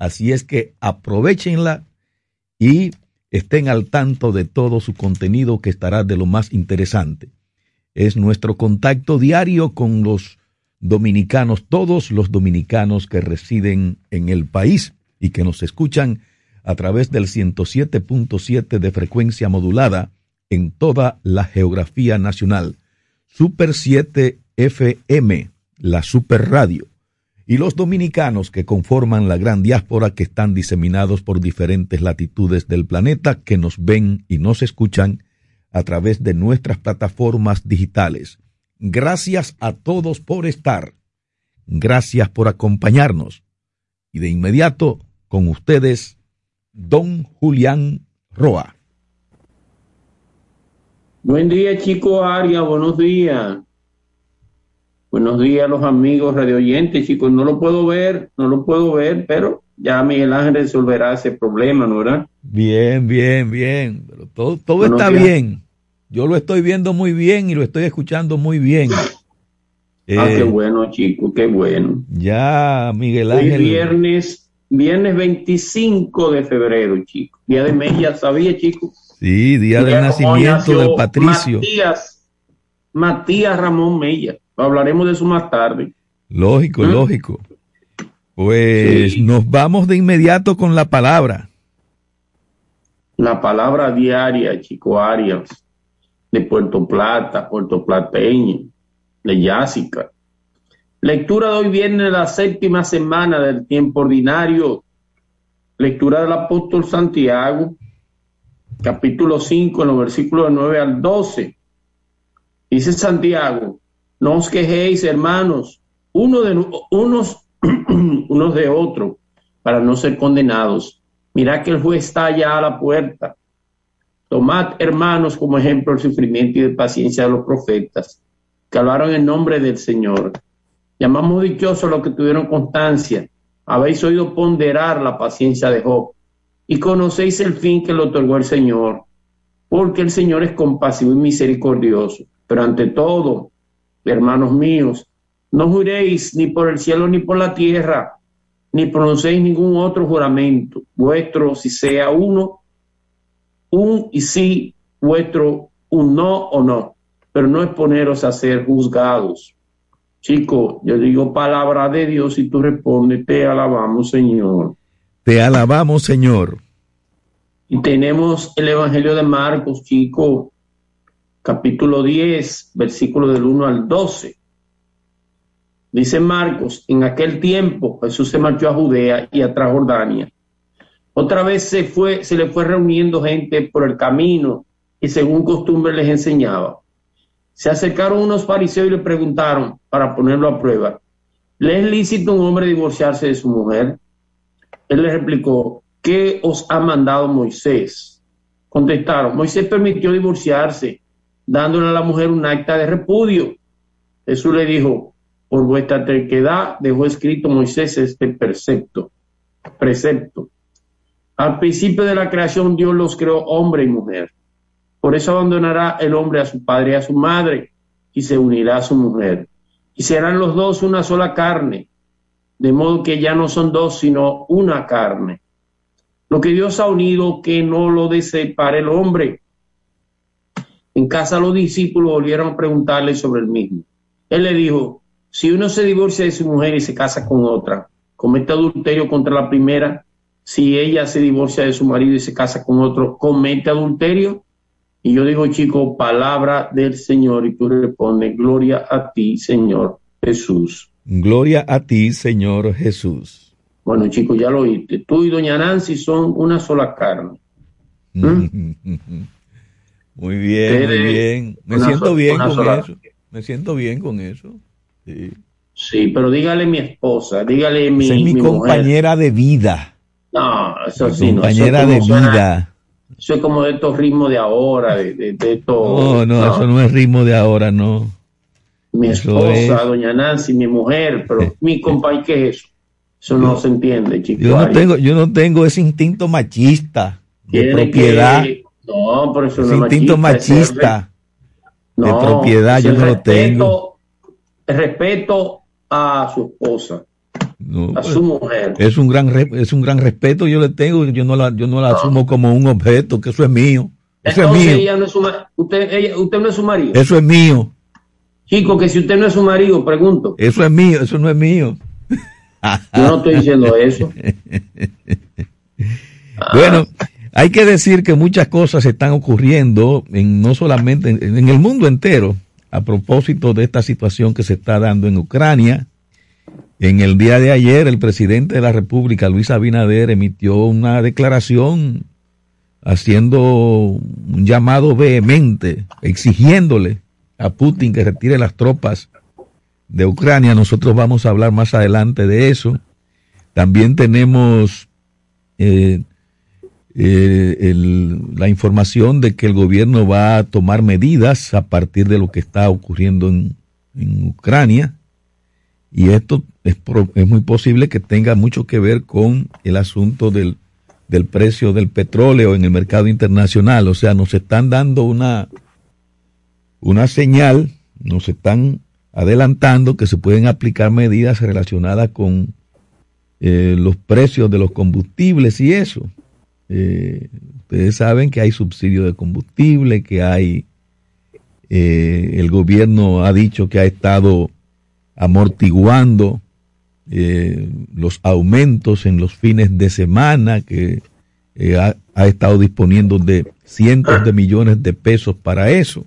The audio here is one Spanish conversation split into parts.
Así es que aprovechenla y estén al tanto de todo su contenido que estará de lo más interesante. Es nuestro contacto diario con los dominicanos, todos los dominicanos que residen en el país y que nos escuchan a través del 107.7 de frecuencia modulada en toda la geografía nacional. Super 7 FM, la Super Radio, y los dominicanos que conforman la gran diáspora que están diseminados por diferentes latitudes del planeta, que nos ven y nos escuchan a través de nuestras plataformas digitales. Gracias a todos por estar. Gracias por acompañarnos. Y de inmediato, con ustedes, don Julián Roa. Buen día, chico Aria, buenos días. Buenos días los amigos radio oyentes, chicos. No lo puedo ver, no lo puedo ver, pero ya Miguel Ángel resolverá ese problema, ¿no verdad? Bien, bien, bien. Pero todo, todo está bien. Yo lo estoy viendo muy bien y lo estoy escuchando muy bien. ah, qué eh, bueno, chicos, qué bueno. Ya, Miguel Ángel. Hoy viernes, viernes 25 de febrero, chicos. Día de Mella, ¿sabía, chicos? Sí, día, del nacimiento del Patricio. Matías, Matías Ramón Mella. Hablaremos de eso más tarde. Lógico, ¿Mm? lógico. Pues nos vamos de inmediato con la palabra. La palabra diaria, Chico Arias, de Puerto Plata, Puerto Plateño, de Yásica. Lectura de hoy viene la séptima semana del tiempo ordinario. Lectura del apóstol Santiago, capítulo 5, en los versículos 9 al 12. Dice Santiago, no os quejéis, hermanos, uno de, unos, unos de otros, para no ser condenados. Mirad que el juez está ya a la puerta. Tomad, hermanos, como ejemplo el sufrimiento y la paciencia de los profetas, que hablaron en nombre del Señor. Llamamos dichosos a los que tuvieron constancia. Habéis oído ponderar la paciencia de Job y conocéis el fin que le otorgó el Señor, porque el Señor es compasivo y misericordioso. Pero ante todo, hermanos míos, no juréis ni por el cielo ni por la tierra, ni pronunciéis ningún otro juramento vuestro, si sea uno, un y sí, vuestro un no o no, pero no es poneros a ser juzgados. Chico, yo digo palabra de Dios y tú respondes, te alabamos Señor. Te alabamos Señor. Y tenemos el Evangelio de Marcos, chico, capítulo 10, versículo del 1 al 12. Dice Marcos, en aquel tiempo Jesús se marchó a Judea y a Transjordania. Otra vez se fue, se le fue reuniendo gente por el camino y según costumbre les enseñaba. Se acercaron unos fariseos y le preguntaron para ponerlo a prueba, ¿le es lícito un hombre divorciarse de su mujer? Él les replicó, ¿qué os ha mandado Moisés? Contestaron, Moisés permitió divorciarse dándole a la mujer un acta de repudio. Jesús le dijo, por vuestra terquedad dejó escrito Moisés este precepto. precepto. Al principio de la creación Dios los creó hombre y mujer. Por eso abandonará el hombre a su padre y a su madre y se unirá a su mujer. Y serán los dos una sola carne, de modo que ya no son dos, sino una carne. Lo que Dios ha unido, que no lo para el hombre. En casa los discípulos volvieron a preguntarle sobre el mismo. Él le dijo, si uno se divorcia de su mujer y se casa con otra, comete adulterio contra la primera. Si ella se divorcia de su marido y se casa con otro, comete adulterio. Y yo digo, chico, palabra del Señor. Y tú respondes, gloria a ti, Señor Jesús. Gloria a ti, Señor Jesús. Bueno, chicos, ya lo oíste. Tú y doña Nancy son una sola carne. ¿Mm? Muy bien, muy bien. Me siento bien con eso. Me siento bien con eso. Sí. pero dígale mi esposa, dígale mi. es mi, compañera de vida. No, eso sí, compañera de vida. eso es como de estos ritmos de ahora, de, de, No, no, eso no es ritmo de ahora, no. Mi esposa, doña Nancy, mi mujer, pero mi compañera, ¿qué es eso? Eso no se entiende, chicos. Yo no tengo, yo no tengo ese instinto machista de propiedad. No, por eso no instinto machista, de propiedad yo no lo tengo. Respeto a su esposa. a su mujer. Es un gran es un gran respeto yo le tengo, yo no la yo no la asumo como un objeto, que eso es mío. Eso es mío. Ella no es su, usted, usted no es su marido. Eso es mío. Chico, que si usted no es su marido, pregunto. Eso es mío, eso no es mío. Yo no estoy diciendo eso. bueno, hay que decir que muchas cosas están ocurriendo en no solamente en, el mundo entero a propósito de esta situación que se está dando en Ucrania. En el día de ayer, el presidente de la República, Luis Abinader, emitió una declaración haciendo un llamado vehemente, exigiéndole a Putin que retire las tropas de Ucrania. Nosotros vamos a hablar más adelante de eso. También tenemos eh, eh, la información de que el gobierno va a tomar medidas a partir de lo que está ocurriendo en, Ucrania. Y esto es, es, muy posible que tenga mucho que ver con el asunto del, del precio del petróleo en el mercado internacional. O sea, nos están dando una, una señal, nos están adelantando que se pueden aplicar medidas relacionadas con eh, los precios de los combustibles y eso. Eh, ustedes saben que hay subsidio de combustible, que hay, eh, el gobierno ha dicho que ha estado amortiguando los aumentos en los fines de semana, que ha, ha estado disponiendo de cientos de millones de pesos para eso.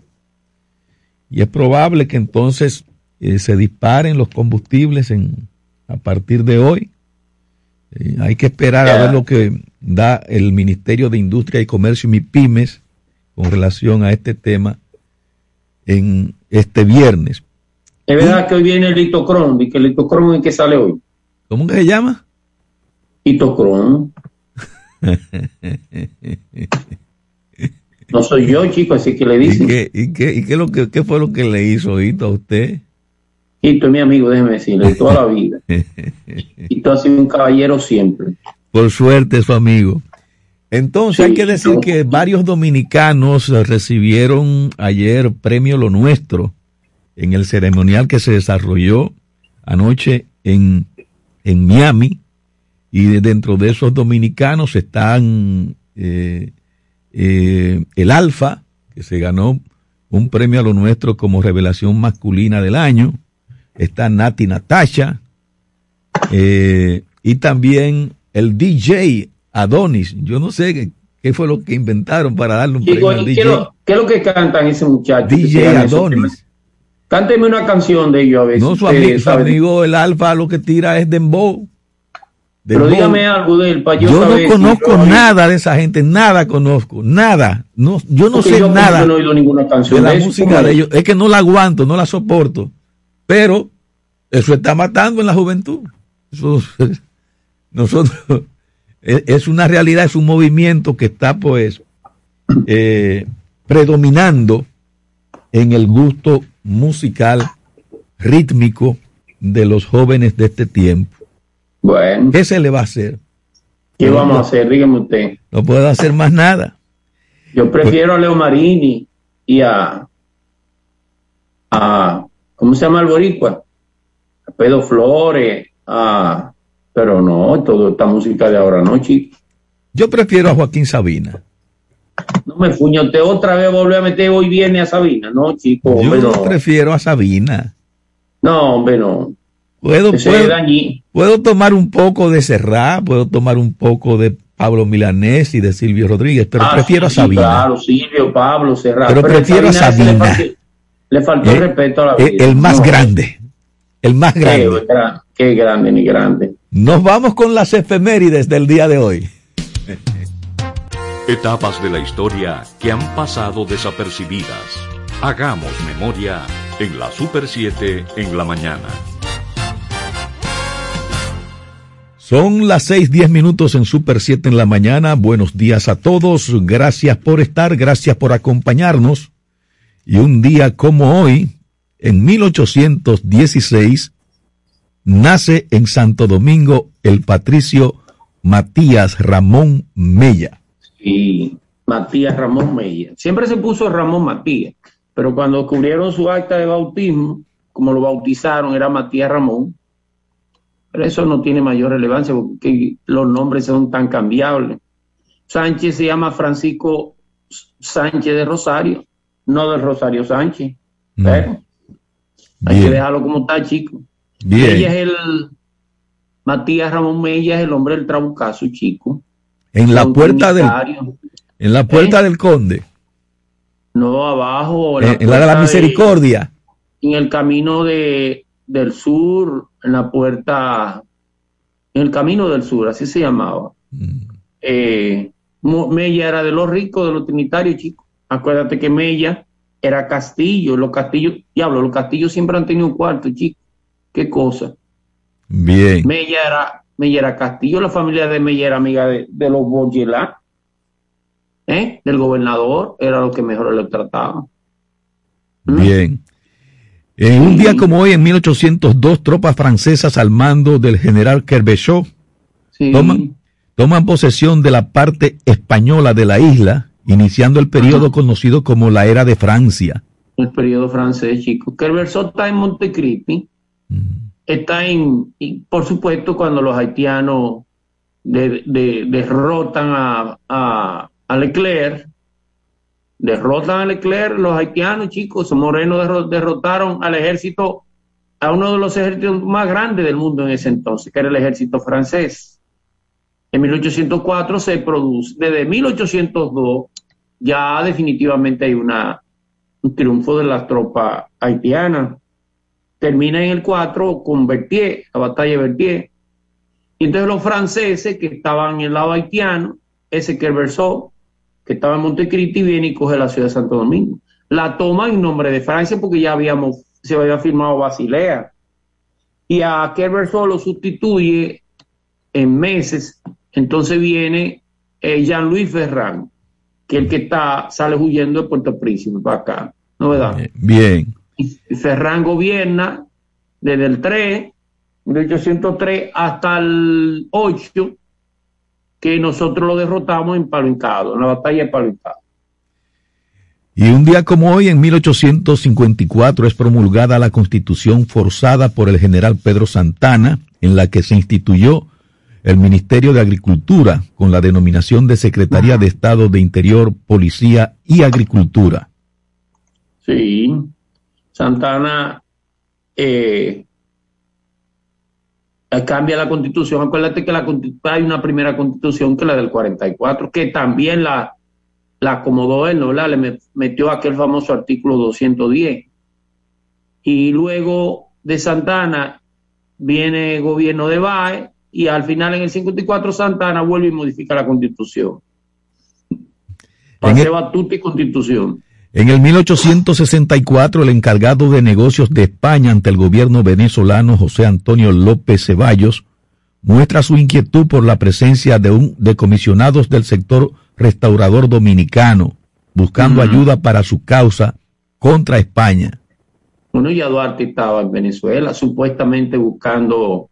Y es probable que entonces eh, se disparen los combustibles en, a partir de hoy. Eh, hay que esperar a ver lo que da el Ministerio de Industria y Comercio y MIPIMES con relación a este tema en este viernes. Es verdad que hoy viene el litocron, y que el litocron es que sale hoy. ¿Cómo que se llama? Litocron. No soy yo, chico, así que le dice. ¿Y qué, y qué, y qué, lo que, qué fue lo que le hizo Hito a usted? Hito es mi amigo, déjeme decirle, toda la vida. Hito ha sido un caballero siempre. Por suerte, su amigo. Entonces hay que decir que varios dominicanos recibieron ayer premio Lo Nuestro en el ceremonial que se desarrolló anoche en, en Miami. Y dentro de esos dominicanos están eh, eh, el Alfa, que se ganó un premio a lo nuestro como revelación masculina del año, está Nati Natasha, eh, y también el DJ Adonis. Yo no sé qué, fue lo que inventaron para darle un premio al DJ. ¿qué, es lo que cantan ese muchacho? DJ Adonis. Cánteme una canción de ellos a veces. No, su, amigo, el Alfa lo que tira es Dembow. Pero dígame algo de él para yo, yo no conozco nada de esa gente, nada conozco, nada. No, yo no sé nada yo no he oído ninguna canción de, la música de ellos. Es que no la aguanto, no la soporto. Pero eso está matando en la juventud. Nosotros es una realidad, es un movimiento que está pues eh, predominando en el gusto musical rítmico de los jóvenes de este tiempo. Bueno. ¿Qué se le va a hacer? ¿Qué vamos a hacer? Dígame usted. No puedo hacer más nada. Yo prefiero a Leo Marini y a, a ¿cómo se llama el boricua? A Pedro Flores, a, pero no, toda esta música de ahora no, chico. Yo prefiero a Joaquín Sabina. No me fuñote otra vez volver a meter hoy viene a Sabina, no, chico. Yo prefiero a Sabina. No, hombre, no. Puedo, puedo, tomar un poco de Serrá, puedo tomar un poco de Pablo Milanés y de Silvio Rodríguez, pero ah, prefiero a Sabina. Claro, Silvio, Pablo, Serrá. Pero, prefiero a Sabina. Le faltó, el eh, respeto a la eh, vida. El, más grande. El más grande. Qué, grande, ni grande. Nos vamos con las efemérides del día de hoy. Etapas de la historia que han pasado desapercibidas. Hagamos memoria en la Super 7 en la mañana. Son las seis diez minutos en Super 7 en la mañana. Buenos días a todos. Gracias por estar, gracias por acompañarnos. Y un día como hoy, en 1816, nace en Santo Domingo el patricio Matías Ramón Mella. Sí, Matías Ramón Mella. Siempre se puso Ramón Matías, pero cuando descubrieron su acta de bautismo, como lo bautizaron, era Matías Ramón pero eso no tiene mayor relevancia porque los nombres son tan cambiables. Sánchez se llama Francisco Sánchez de Rosario, no de Rosario Sánchez. Pero hay que dejarlo como está, chico. Bien. Ella es el Matías Ramón Mella es el hombre del Trabucazo, chico. En la puerta del en la puerta ¿Eh? del Conde. No, abajo. en, la de la Misericordia. en el camino de, del sur, en la puerta, en el camino del sur, así se llamaba. Mm. Eh, Mella era de los ricos, de los trinitarios, chicos. Acuérdate que Mella era castillo, los castillos, diablo, los castillos siempre han tenido un cuarto, chicos. Qué cosa. Bien. Mella era, Mella era castillo, la familia de Mella era amiga de, los Borgelá, ¿eh? del gobernador, era lo que mejor le trataba. ¿Mm? Bien. En un día como hoy, en 1802, tropas francesas al mando del general Kerbechot toman, toman posesión de la parte española de la isla iniciando el periodo conocido como la era de Francia. El periodo francés, chicos. Que está en Montecristi. Está en, y por supuesto, cuando los haitianos derrotan a, a, Leclerc, derrotan a Leclerc, los haitianos, chicos, morenos derrotaron al ejército, a uno de los ejércitos más grandes del mundo en ese entonces, que era el ejército francés. En 1804 se produce, desde 1802 ya definitivamente hay una, un triunfo de las tropas haitianas. Termina en el 4 con Berthier, la batalla de Berthier. Y entonces los franceses que estaban en el lado haitiano, ese que que estaba en Montecristi, viene y coge la ciudad de Santo Domingo. La toma en nombre de Francia porque ya habíamos, se había firmado Basilea. Y a Kerbersol lo sustituye en meses. Entonces viene eh, Jean-Louis Ferrand que el que está sale huyendo de Puerto Príncipe para acá, ¿no verdad? Bien. Y Ferran gobierna desde el 3, 1803 hasta el 8, que nosotros lo derrotamos en Palo en la batalla de Palo Y un día como hoy, en 1854, es promulgada la constitución forzada por el general Pedro Santana, en la que se instituyó el Ministerio de Agricultura con la denominación de Secretaría de Estado de Interior, Policía y Agricultura. Sí, Santana eh, cambia la constitución. Acuérdate que la, hay una primera constitución que es la del 44, que también la, la acomodó él, ¿no? Le metió aquel famoso artículo 210. Y luego de Santana viene el gobierno de Bae, y al final en el 54 Santana vuelve y modifica la constitución. Pase batuta y constitución. En el 1864, el encargado de negocios de España ante el gobierno venezolano, José Antonio López Ceballos, muestra su inquietud por la presencia de, un, de comisionados del sector restaurador dominicano, buscando ayuda para su causa contra España. Bueno, ya Duarte estaba en Venezuela, supuestamente buscando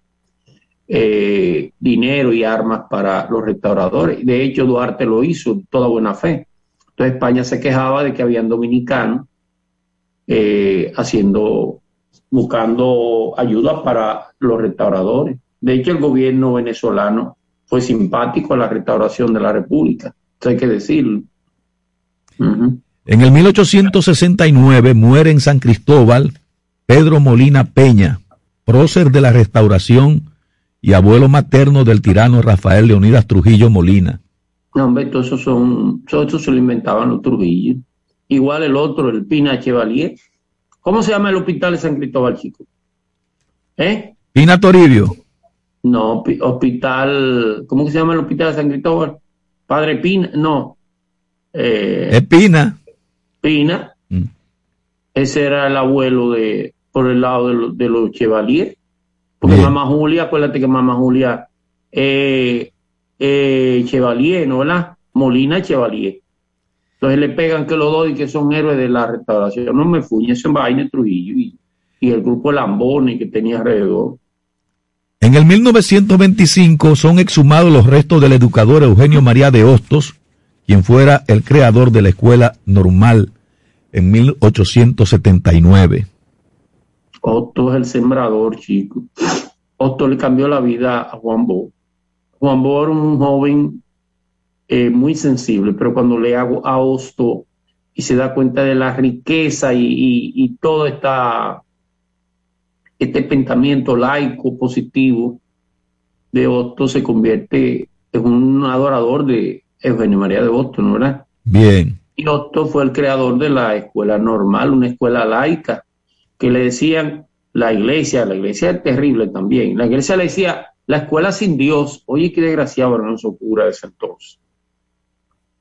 eh, dinero y armas para los restauradores. De hecho, Duarte lo hizo, toda buena fe. Entonces España se quejaba de que habían dominicanos eh, haciendo, buscando ayuda para los restauradores. De hecho, el gobierno venezolano fue simpático a la restauración de la República, eso hay que decirlo. En el 1869 muere en San Cristóbal Pedro Molina Peña, prócer de la restauración y abuelo materno del tirano Rafael Leonidas Trujillo Molina. No, hombre, todo eso son, todo eso se lo inventaban los Trujillo. Igual el otro, el Pina Chevalier. ¿Cómo se llama el hospital de San Cristóbal, chico? ¿Eh? Pina Toribio. No, hospital, ¿cómo se llama el hospital de San Cristóbal? Padre Pina, no. Eh, es Pina. Pina. Mm. Ese era el abuelo de, por el lado de, de los Chevalier. Porque mamá Julia, acuérdate que mamá Julia eh, eh, Chevalier, ¿no? ¿verdad? Molina Chevalier. Entonces le pegan que los dos y que son héroes de la restauración. No me fuñe, ese vaina Trujillo y, y el grupo Lamboni que tenía alrededor. En el 1925 son exhumados los restos del educador Eugenio María de Hostos, quien fuera el creador de la escuela normal en 1879. Otto es el sembrador, chico. Otto le cambió la vida a Juan Bo. Juan Bo era un joven eh, muy sensible, pero cuando le hago a Otto y se da cuenta de la riqueza y, todo esta, este pensamiento laico positivo de Otto se convierte en un adorador de Eugenio María de Otto, ¿no verdad? Bien. Y Otto fue el creador de la escuela normal, una escuela laica, que le decían la iglesia, la iglesia es terrible también, la iglesia le decía la escuela sin Dios, oye qué desgraciado Alonso Cura de ese entonces.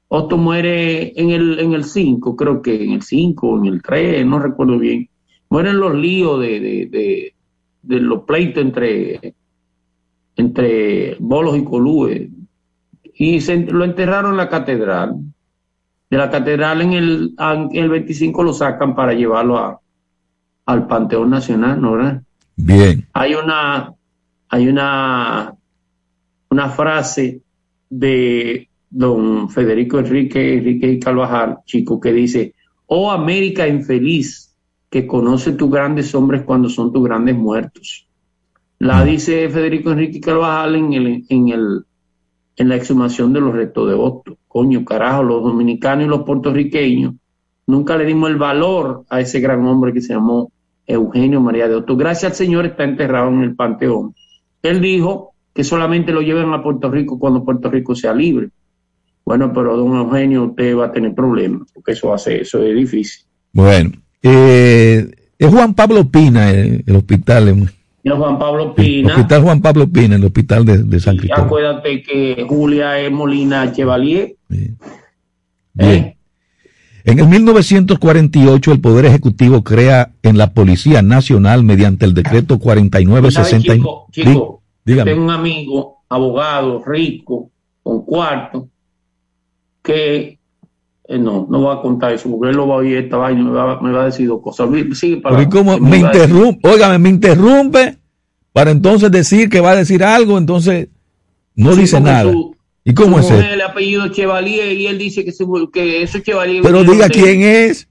Otto muere en el, en el 5, creo que en el 5 o en el 3, no recuerdo bien. Mueren los líos de, de, de, los pleitos entre, entre bolos y colúes. Y se, lo enterraron en la catedral. De la catedral en el, en el 25 lo sacan para llevarlo a, al Panteón Nacional, ¿no? ¿verdad? Bien. Hay una, hay una, una frase de don Federico Enrique, Enrique y Carvajal, chico, que dice, oh América infeliz, que conoce tus grandes hombres cuando son tus grandes muertos. La mm. dice Federico Enrique Carvajal en el, en el, en la exhumación de los restos de Otto. Coño, carajo, los dominicanos y los puertorriqueños nunca le dimos el valor a ese gran hombre que se llamó Eugenio María de Otto. Gracias al Señor está enterrado en el Panteón. Él dijo que solamente lo lleven a Puerto Rico cuando Puerto Rico sea libre. Bueno, pero don Eugenio, usted va a tener problemas, porque eso hace, eso es difícil. Bueno, eh, es Juan Pablo Pina el, hospital. Es Juan Pablo Pina. El hospital Juan Pablo Pina, el hospital de, San Cristóbal. Acuérdate que Julia es Molina Chevalier. Bien. ¿Eh? En el 1948 el Poder Ejecutivo crea en la Policía Nacional mediante el decreto 4960. Chico, chico tengo un amigo, abogado, rico, con cuarto, que eh, no, no va a contar eso, porque él lo va a oír esta vaina me va, me va a decir dos cosas. Sigue para cómo me, interrumpe, óigame, me interrumpe para entonces decir que va a decir algo, entonces no dice nada. ¿Y cómo es eso? el apellido Chevalier y él dice que, que esos Chevalier. Pero diga quién es.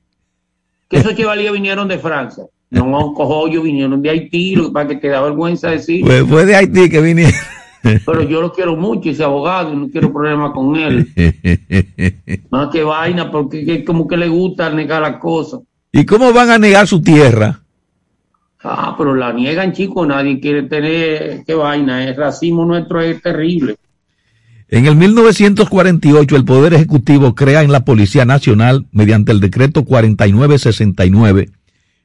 Que esos Chevalier vinieron de Francia. No, cojollos vinieron de Haití, para que te da vergüenza decir. Pues fue de Haití que vinieron. Pero yo lo quiero mucho, ese abogado, no quiero problemas con él. Más que vaina, porque como que le gusta negar las cosas. ¿Y cómo van a negar su tierra? Ah, pero la niegan, chicos, nadie quiere tener, qué vaina, el racismo nuestro es terrible. En el 1948 el Poder Ejecutivo crea en la Policía Nacional, mediante el decreto 4969,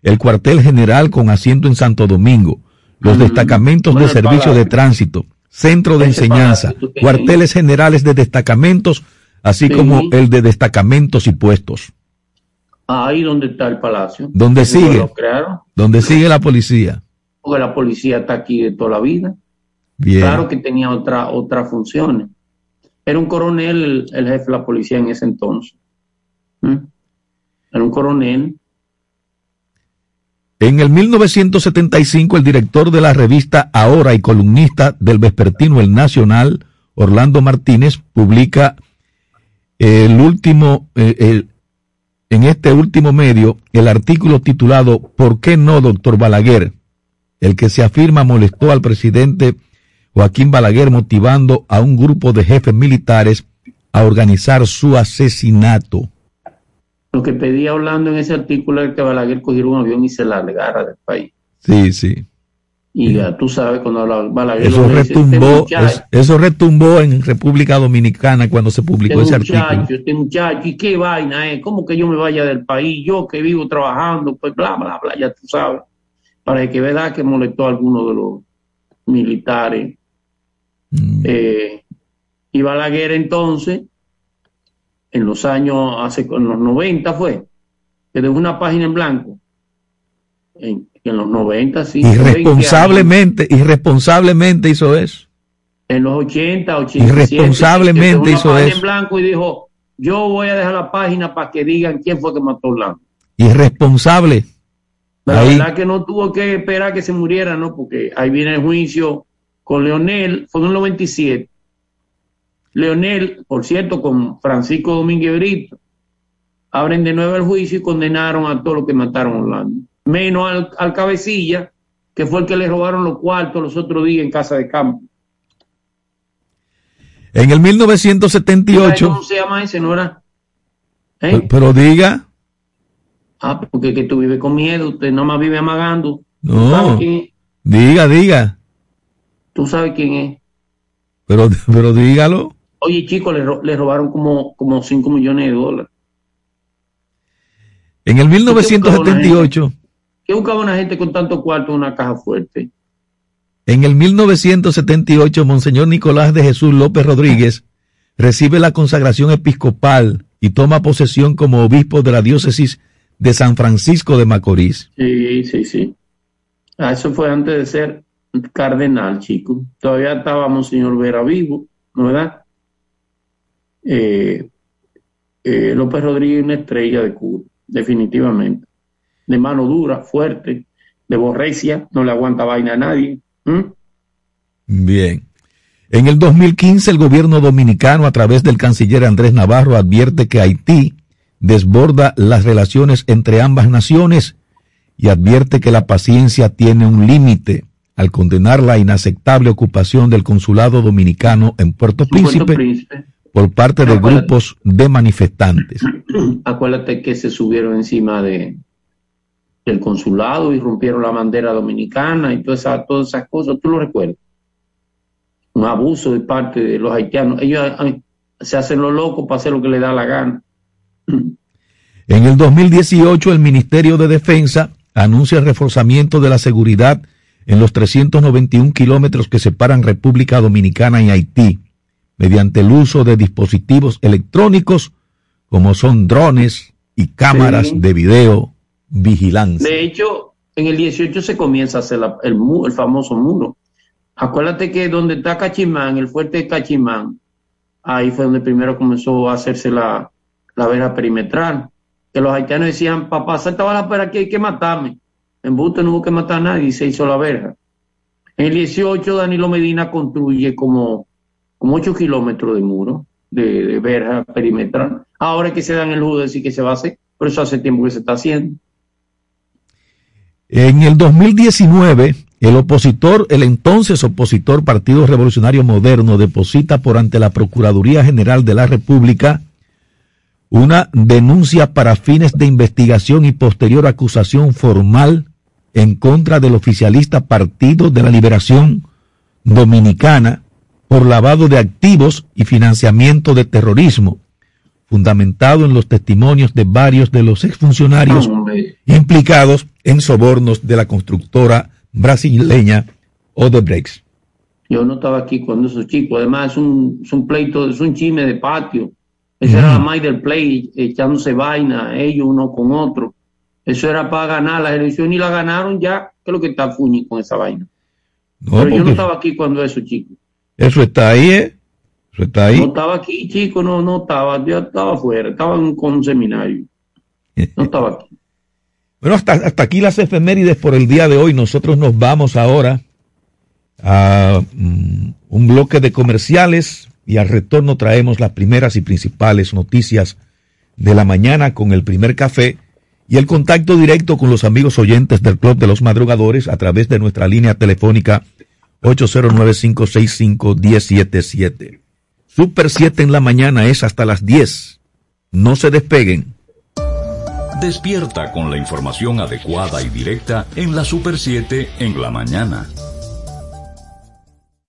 el cuartel general con asiento en Santo Domingo, los destacamentos de servicio de tránsito, centro de enseñanza, cuarteles generales de destacamentos, así como el de destacamentos y puestos. Ahí donde está el palacio. ¿Dónde sigue? ¿Dónde sigue la policía? Porque la policía está aquí de toda la vida. Claro que tenía otra, otras funciones. Era un coronel el, jefe de la policía en ese entonces. ¿Mm? Era un coronel. En el 1975, el director de la revista Ahora y columnista del vespertino El Nacional, Orlando Martínez, publica el último, eh, en este último medio, el artículo titulado ¿Por qué no, doctor Balaguer? El que se afirma molestó al presidente Joaquín Balaguer motivando a un grupo de jefes militares a organizar su asesinato. Lo que pedía hablando en ese artículo es que Balaguer cogiera un avión y se largara del país. Sí, sí. Y ya tú sabes cuando Balaguer eso retumbó, este eso retumbó en República Dominicana cuando se publicó este ese artículo. Este muchacho, y qué vaina es, cómo que yo me vaya del país, yo que vivo trabajando, pues bla, bla, bla, ya tú sabes. Para que vea que molestó a alguno de los militares Mm. Eh, y Balaguer entonces, en los años, hace, en los 90 fue, que dejó una página en blanco. En, los 90, sí. Irresponsablemente, irresponsablemente hizo eso. En los 80, 87. Irresponsablemente hizo eso. en blanco y dijo, yo voy a dejar la página para que digan quién fue que mató a Orlando. Irresponsable. La verdad que no tuvo que esperar que se muriera, ¿no? Porque ahí viene el juicio con Leonel, fue en el 97. Leonel, por cierto, con Francisco Domínguez Brito, abren de nuevo el juicio y condenaron a todos los que mataron a Orlando. Menos al, cabecilla, que fue el que le robaron los cuartos los otros días en Casa de Campo. En el 1978. ¿Cómo se llama ese, Nora? ¿Eh? Pero, diga. Ah, porque que tú vives con miedo, usted más vive amagando. No. Diga, diga. ¿Tú sabes quién es? Pero, pero dígalo. Oye, chico, le, le robaron como, como 5 millones de dólares. En el 1978. ¿Qué buscaba una gente con tanto cuarto en una caja fuerte? En el 1978, Monseñor Nicolás de Jesús López Rodríguez recibe la consagración episcopal y toma posesión como obispo de la diócesis de San Francisco de Macorís. Sí, sí, sí. Ah, eso fue antes de ser cardenal, chico. Todavía estaba Monseñor Vera vivo, ¿no verdad? Eh, eh, López Rodríguez una estrella de Cuba, definitivamente. De mano dura, fuerte, de borrecia, no le aguanta vaina a nadie. Bien. En el 2015 el gobierno dominicano a través del canciller Andrés Navarro advierte que Haití desborda las relaciones entre ambas naciones y advierte que la paciencia tiene un límite al condenar la inaceptable ocupación del consulado dominicano en Puerto Príncipe, por parte de grupos de manifestantes. Acuérdate que se subieron encima de del consulado y rompieron la bandera dominicana y todas esas, todas esas cosas, ¿tú lo recuerdas? Un abuso de parte de los haitianos. Ellos se hacen lo locos para hacer lo que les da la gana. En el 2018 el Ministerio de Defensa anuncia el reforzamiento de la seguridad en los 391 kilómetros que separan República Dominicana y Haití, mediante el uso de dispositivos electrónicos como son drones y cámaras de video vigilancia. De hecho, en el 18 se comienza a hacer el, el famoso muro. Acuérdate que donde está Cachimán, el fuerte de Cachimán, ahí fue donde primero comenzó a hacerse la, la verja perimetral. Que los haitianos decían, papá, salta la para aquí hay que matarme. En Busto no hubo que matar a nadie y se hizo la verja. En el 18 Danilo Medina construye como, como 8 kilómetros de muro, de, verja perimetral. Ahora que se dan el judo decir que se va a hacer, pero eso hace tiempo que se está haciendo. En el 2019, el opositor, el entonces opositor Partido Revolucionario Moderno, deposita por ante la Procuraduría General de la República una denuncia para fines de investigación y posterior acusación formal en contra del oficialista Partido de la Liberación Dominicana por lavado de activos y financiamiento de terrorismo, fundamentado en los testimonios de varios de los exfuncionarios implicados en sobornos de la constructora brasileña Odebrecht. Yo no estaba aquí cuando esos chicos, además es un, pleito, es un chisme de patio. Esa era la más del play, echándose vaina, ellos uno con otro. Eso era para ganar la elección y la ganaron ya. ¿Qué es lo que está Fuñi con esa vaina? Pero yo no estaba aquí cuando eso, chico. Eso está ahí, ¿eh? Eso está ahí. No estaba aquí, chico, no, no estaba. Yo estaba afuera, estaba en, con un seminario. No estaba aquí. bueno, hasta, hasta aquí las efemérides por el día de hoy. Nosotros nos vamos ahora a mm, un bloque de comerciales y al retorno traemos las primeras y principales noticias de la mañana con el primer café y el contacto directo con los amigos oyentes del Club de los Madrugadores a través de nuestra línea telefónica 809-565-1077. Super 7 en la mañana es hasta las 10. No se despeguen. Despierta con la información adecuada y directa en la Super 7 en la mañana.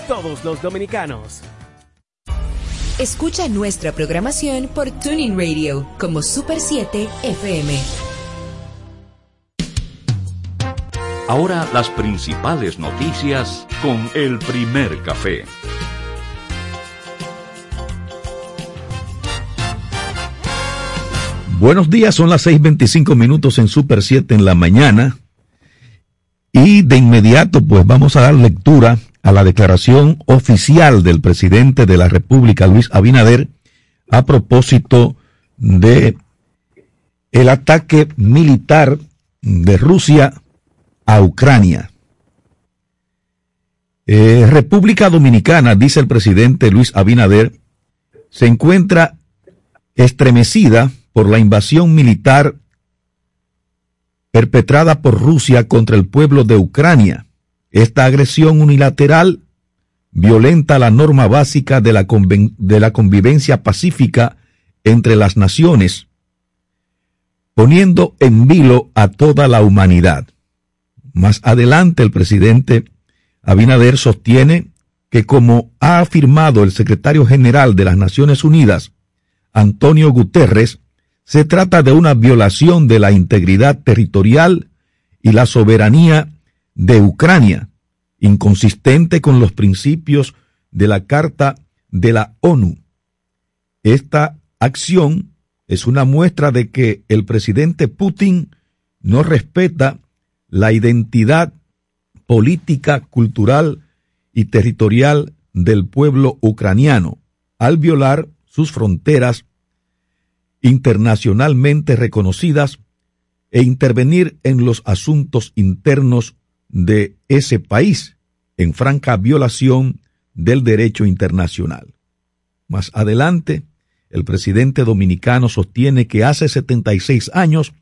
todos los dominicanos. Escucha nuestra programación por Tuning Radio como Super 7 FM. Ahora las principales noticias con el primer café. Buenos días, son las 6.25 minutos en Super 7 en la mañana. Y de inmediato, pues vamos a dar lectura a la declaración oficial del presidente de la República, Luis Abinader, a propósito de el ataque militar de Rusia a Ucrania. Eh, República Dominicana, dice el presidente Luis Abinader, se encuentra estremecida por la invasión militar perpetrada por Rusia contra el pueblo de Ucrania. Esta agresión unilateral violenta la norma básica de la, convivencia pacífica entre las naciones, poniendo en vilo a toda la humanidad. Más adelante el presidente Abinader sostiene que como ha afirmado el secretario general de las Naciones Unidas, Antonio Guterres, se trata de una violación de la integridad territorial y la soberanía de Ucrania, inconsistente con los principios de la Carta de la ONU. Esta acción es una muestra de que el presidente Putin no respeta la identidad política, cultural y territorial del pueblo ucraniano al violar sus fronteras internacionalmente reconocidas e intervenir en los asuntos internos de ese país en franca violación del derecho internacional. Más adelante, el presidente dominicano sostiene que hace 76 años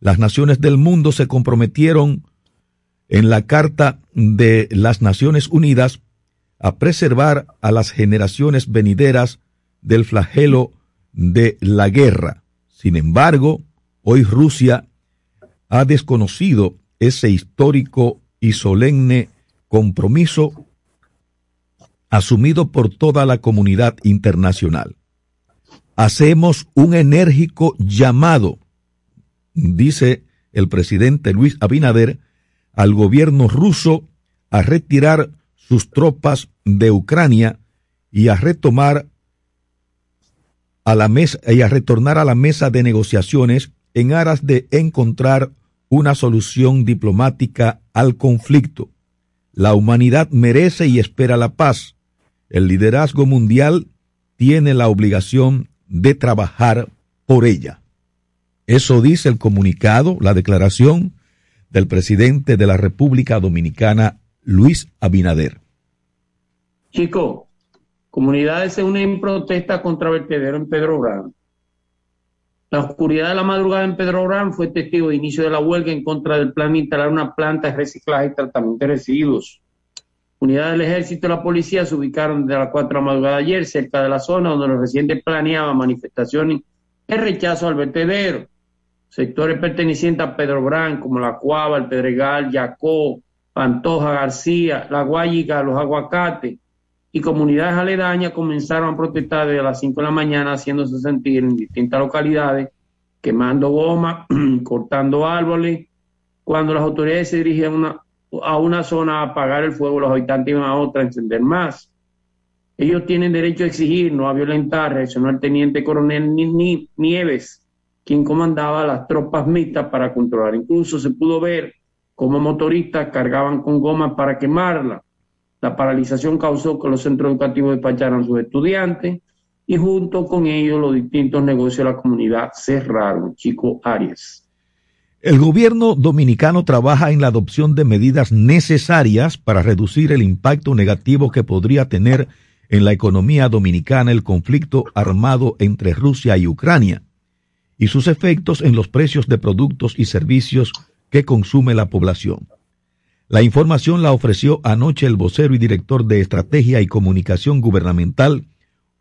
las naciones del mundo se comprometieron en la Carta de las Naciones Unidas a preservar a las generaciones venideras del flagelo de la guerra. Sin embargo, hoy Rusia ha desconocido ese histórico y solemne compromiso asumido por toda la comunidad internacional. Hacemos un enérgico llamado, dice el presidente Luis Abinader, al gobierno ruso a retirar sus tropas de Ucrania y a retomar a la mesa y a retornar a la mesa de negociaciones en aras de encontrar una solución diplomática al conflicto. La humanidad merece y espera la paz. El liderazgo mundial tiene la obligación de trabajar por ella. Eso dice el comunicado, la declaración del presidente de la República Dominicana, Luis Abinader. Chico, comunidades se unen en protesta contra vertedero en Pedro. La oscuridad de la madrugada en Pedro Brán fue testigo de inicio de la huelga en contra del plan de instalar una planta de reciclaje y tratamiento de residuos. Unidades del ejército y la policía se ubicaron desde las 4 de la madrugada de ayer cerca de la zona donde los residentes planeaban manifestaciones en rechazo al vertedero. Sectores pertenecientes a Pedro Brán, como La Cuava, El Pedregal, Yacó, Pantoja, García, La Guayiga, Los Aguacates y comunidades aledañas comenzaron a protestar desde las 5 de la mañana, haciéndose sentir en distintas localidades, quemando goma, cortando árboles. Cuando las autoridades se dirigían a una zona a apagar el fuego, los habitantes iban a otra a encender más. Ellos tienen derecho a exigir, no a violentar, reaccionó el teniente coronel Nieves, quien comandaba las tropas mixtas para controlar. Incluso se pudo ver cómo motoristas cargaban con gomas para quemarla. La paralización causó que los centros educativos despacharan a sus estudiantes y junto con ellos los distintos negocios de la comunidad cerraron. Chico Arias. El gobierno dominicano trabaja en la adopción de medidas necesarias para reducir el impacto negativo que podría tener en la economía dominicana el conflicto armado entre Rusia y Ucrania y sus efectos en los precios de productos y servicios que consume la población. La información la ofreció anoche el vocero y director de Estrategia y Comunicación Gubernamental,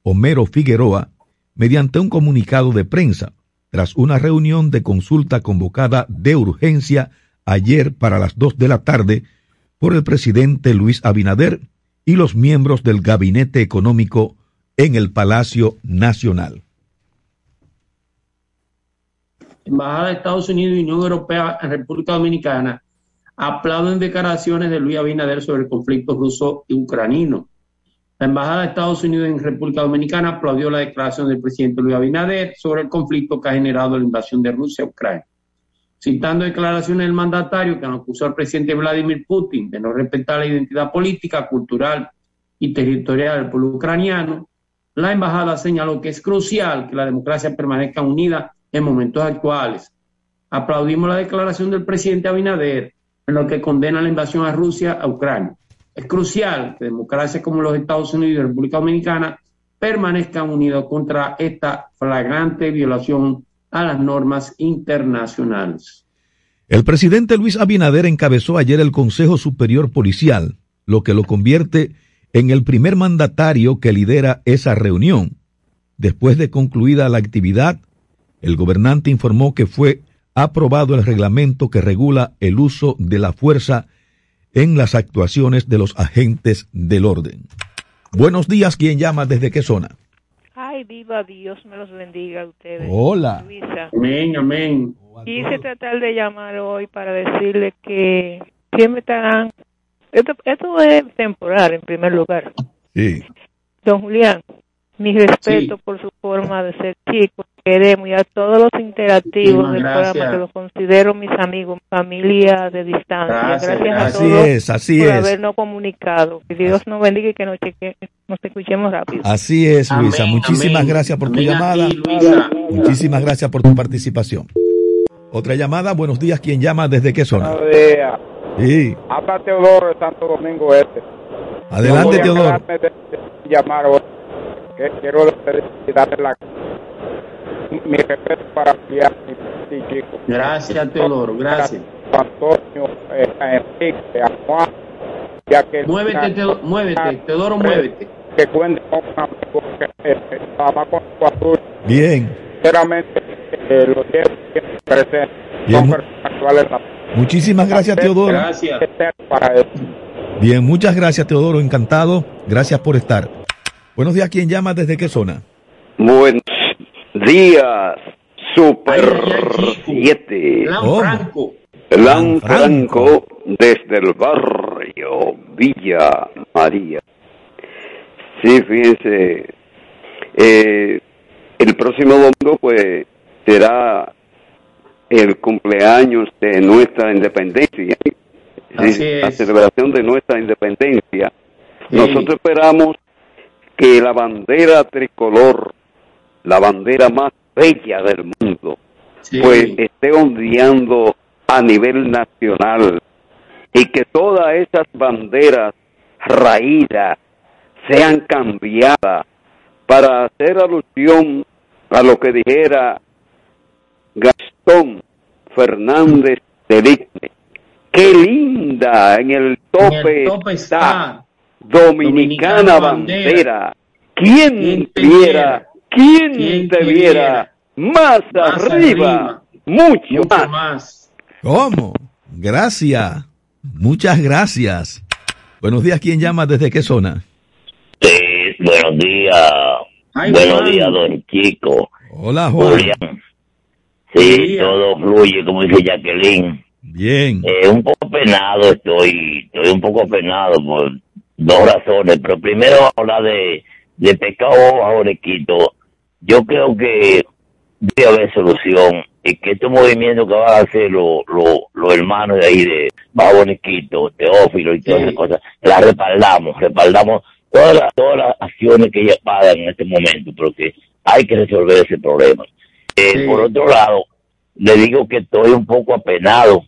Homero Figueroa, mediante un comunicado de prensa, tras una reunión de consulta convocada de urgencia ayer para las dos de la tarde por el presidente Luis Abinader y los miembros del Gabinete Económico en el Palacio Nacional. Embajada de Estados Unidos y Unión Europea en República Dominicana aplauden declaraciones de Luis Abinader sobre el conflicto ruso y ucranino. La Embajada de Estados Unidos en República Dominicana aplaudió la declaración del presidente Luis Abinader sobre el conflicto que ha generado la invasión de Rusia a Ucrania. citando declaraciones del mandatario que acusó al presidente Vladimir Putin de no respetar la identidad política, cultural y territorial del pueblo ucraniano, la embajada señaló que es crucial que la democracia permanezca unida en momentos actuales. Aplaudimos la declaración del presidente Abinader en lo que condena la invasión a Rusia a Ucrania. Es crucial que democracias como los Estados Unidos y la República Dominicana permanezcan unidos contra esta flagrante violación a las normas internacionales. El presidente Luis Abinader encabezó ayer el Consejo Superior Policial, lo que lo convierte en el primer mandatario que lidera esa reunión. Después de concluida la actividad, el gobernante informó que fue aprobado el reglamento que regula el uso de la fuerza en las actuaciones de los agentes del orden. Buenos días, ¿quién llama? ¿Desde qué zona? Ay, viva Dios, me los bendiga a ustedes. Hola. Luisa. Amén, amén. Quise tratar de llamar hoy para decirle que siempre estarán... Esto, esto es temporal, en primer lugar. Sí. Don Julián, mi respeto Sí. por su forma de ser chico. Queremos y a todos los interactivos del programa que los considero mis amigos, familia de distancia. Gracias, Gracias, a Así todos es, así por es. habernos comunicado. Que Dios nos bendiga y que nos, cheque, nos escuchemos rápido. Así es, Luisa. Amén, Muchísimas amén. gracias por tu Amén llamada. ti, Luisa. Muchísimas gracias por tu participación. Otra llamada, buenos días, ¿quién llama? ¿Desde qué zona? Buenos días. Sí, Habla Teodoro de Santo Domingo Este. adelante, Teodoro. quedarme de- de llamar hoy. Quiero darle la, mi respeto para Piar y chico. Gracias, Teodoro, gracias. A Antonio, eh, a Enrique, a Juan, ya que Muévete, Teodoro, muévete, Teodoro, muévete. que cuente con un amigo que eh, eh, trabaja con su azul. Bien, Sinceramente, eh, lo llevo presente. Bien. Son personas actuales en muchísimas gracias, Teodoro. Gracias. Bien, muchas gracias, Teodoro, encantado. Gracias por estar. Buenos días, ¿quién llama? ¿Desde qué zona? Buenos días, Super Ay, ay, ay, chico. 7. Lan. Franco. Lan Franco. Desde el barrio Villa María. Sí, fíjense, eh, el próximo domingo pues será el cumpleaños de nuestra independencia. Sí, Así La celebración de nuestra independencia. Sí. Nosotros esperamos que la bandera tricolor, la bandera más bella del mundo, Sí. pues esté ondeando a nivel nacional y que todas esas banderas raídas sean cambiadas para hacer alusión a lo que dijera Gastón Fernández de Ligne. Qué linda en el tope, En el tope está está Dominicana, Dominicana bandera. bandera. ¿Quién, ¿Quién viera? ¿Quién, ¿Quién te viera? viera? Más, Más arriba, arriba. mucho, Mucho más. más. ¿Cómo? Gracias. Muchas gracias. Buenos días, ¿quién llama? ¿Desde qué zona? Sí, buenos días. Ay, buenos días, don Chico. Hola, Juan. Julián. Sí, todo fluye, como dice Jacqueline. Bien. Eh, un poco penado estoy, estoy un poco penado por dos razones, pero primero hablar de, de pescado bajo Orequito. Yo creo que debe haber solución y que este movimiento que van a hacer los los los hermanos de ahí de Bajo Orequito, Teófilo y todas Sí. esas cosas, las respaldamos, respaldamos todas las, todas las acciones que ellas pagan en este momento, porque hay que resolver ese problema. Eh, Sí. Por otro lado, le digo que estoy un poco apenado,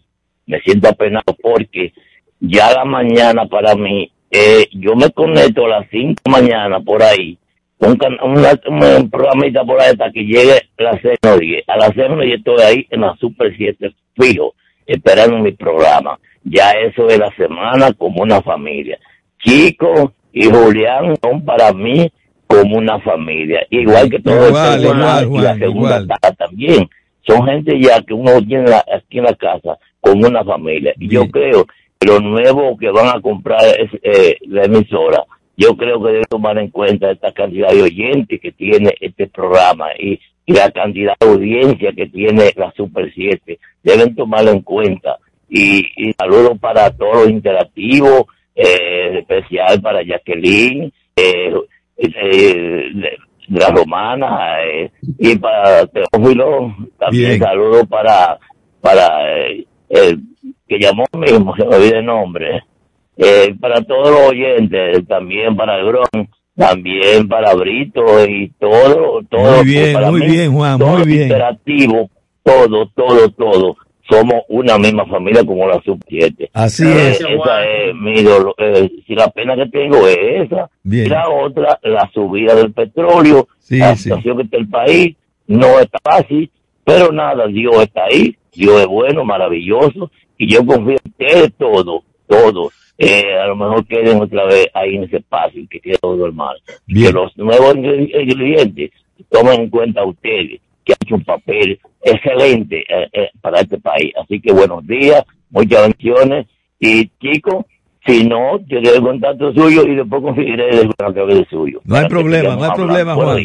me siento apenado porque ya la mañana para mí, eh, yo me conecto a las 5 de la mañana por ahí, un, can- una- un programita por ahí hasta que llegue las 6 o 10. A las 6 y estoy ahí en la Super 7 fijo, esperando mi programa. Ya eso es la semana como una familia. Chico y Julián son para mí como una familia, igual que todo Igual, el igual, y la segunda igual. casa también. Son gente ya que uno tiene la- aquí en la casa como una familia. Y yo creo que lo nuevo que van a comprar es eh, la emisora. Yo creo que deben tomar en cuenta esta cantidad de oyentes que tiene este programa y, y la cantidad de audiencia que tiene la Super 7. Deben tomarlo en cuenta. Y, y saludo para todos los interactivos, eh, especial para Jacqueline, eh, eh, de- la romana, eh, y para Teófilo, también Bien. saludo para para eh, el que llamó mismo, se me olvida el nombre, eh, para todos los oyentes, también para el Bron, también para Brito y todo, todo. Muy bien, para muy mí, bien, Juan, todo muy bien. interactivo, todo, todo, todo. Somos una misma familia como la sub 7. Así Eh, es. esa es mi dolor. eh, si la pena que tengo es esa. Bien. Y la otra, la subida del petróleo, Sí, la sí. situación que está el país, no está fácil, pero nada, Dios está ahí, Dios es bueno, maravilloso, y yo confío en ustedes todo, todo. Eh, a lo mejor queden otra vez ahí en ese espacio y que quede todo normal. Bien. Que los nuevos ingre- ingredientes tomen en cuenta a ustedes, que han hecho un papel excelente eh, eh, para este país. Así que buenos días, muchas bendiciones, y chicos, si no, yo doy el contacto suyo y después conseguiré el del suyo. No hay problema, no hay problema, Juan.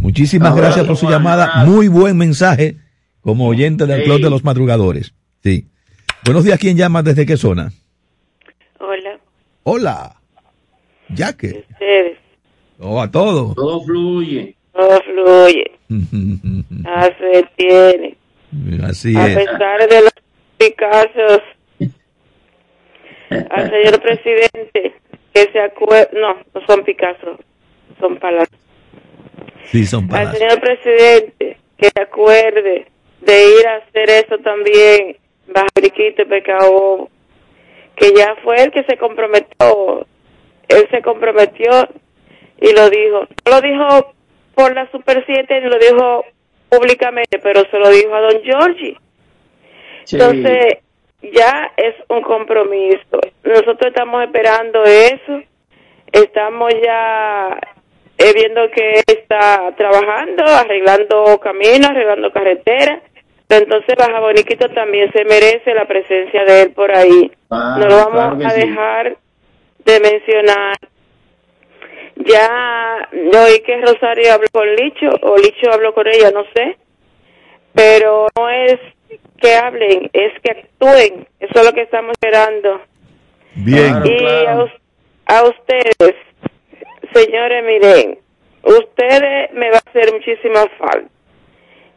Muchísimas gracias por su llamada. Muy buen mensaje como oyente del Sí. Club de los Madrugadores. Sí. Buenos días, ¿quién llama? ¿Desde qué zona? Hola. Yaque. ustedes. Oh, a todos. Todo fluye. Todo fluye, nada se detiene. Así A es. pesar de los picazos, al señor presidente, que se acuerde, no, no son picazos, son palabras. Sí, son Al palabras. señor presidente, que se acuerde de ir a hacer eso también, bajo Briquito y Pecado, que ya fue el que se comprometió, él se comprometió y lo dijo. No lo dijo por la Super 7 ni lo dijo públicamente, pero se lo dijo a don Giorgi. Sí. Entonces, ya es un compromiso. Nosotros estamos esperando eso. Estamos ya eh, viendo que él está trabajando, arreglando caminos, arreglando carreteras. Pero entonces Baja Boniquito también se merece la presencia de él por ahí. Ah, no lo vamos claro a sí. dejar de mencionar. Ya yo oí que Rosario habló con Licho, o Licho habló con ella, no sé. Pero no es que hablen, es que actúen. Eso es lo que estamos esperando. Bien. Claro. y a, us- a ustedes, señores, miren, ustedes me va a hacer muchísima falta.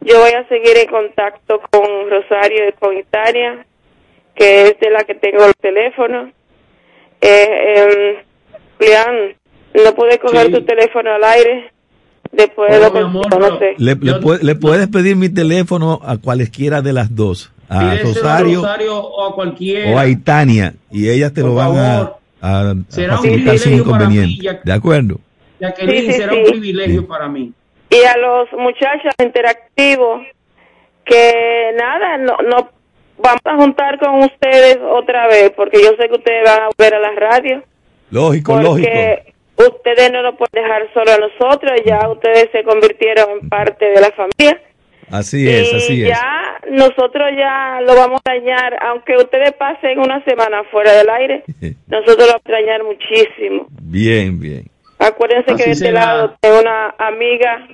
Yo voy a seguir en contacto con Rosario y con Italia, que es de la que tengo el teléfono. Eh, em, no pude coger Sí. tu teléfono al aire. Después lo mi amor, consigo, no pero- sé. Le, le le puedes pedir mi teléfono a cualesquiera de las dos. A Rosario a Rosario o a cualquiera. o a Itania. Y ellas te Por lo van a, favor. a- a Será un facilitar sin privilegio para mí, inconveniente. ya- ¿De acuerdo? Sí, sí, será sí. un privilegio Sí. para mí. Y a los muchachos interactivos que nada, no, no vamos a juntar con ustedes otra vez porque yo sé que ustedes van a volver a la radio Lógico, lógico. porque ustedes no nos pueden dejar solo a nosotros, ya ustedes se convirtieron en parte de la familia Así es, y así es. ya nosotros ya lo vamos a dañar, aunque ustedes pasen una semana fuera del aire, nosotros lo vamos a dañar muchísimo. Bien, bien. Acuérdense Así que de este será. lado tengo una amiga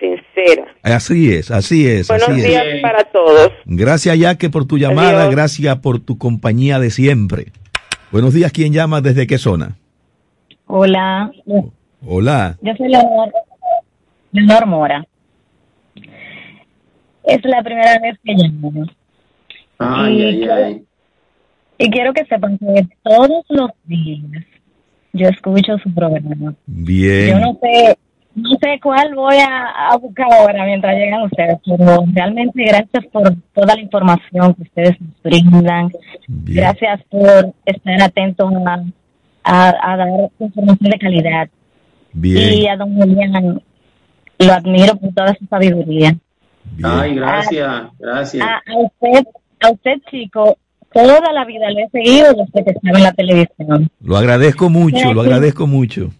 sincera. Así es, así es, Buenos así es. días para todos. Gracias, Yaque, por tu llamada. Adiós. Gracias por tu compañía de siempre. Buenos días, ¿quién llama? ¿Desde qué zona? Hola, Hola. yo soy Leonor, Leonor Mora. Es la primera vez que llamo. Ay, Y ay, ay. Y quiero que sepan que todos los días yo escucho su programa. Yo Bien. no sé, no sé cuál voy a, a buscar ahora mientras llegan ustedes, pero realmente gracias por toda la información que ustedes nos brindan. Bien. Gracias por estar atentos a, a, a dar información de calidad. Y Bien. a don Julián lo admiro por toda su sabiduría. bien. Ay, gracias, gracias. A, a usted, a usted chico, toda la vida le he seguido desde que estaba en la televisión. Lo agradezco mucho, lo agradezco mucho.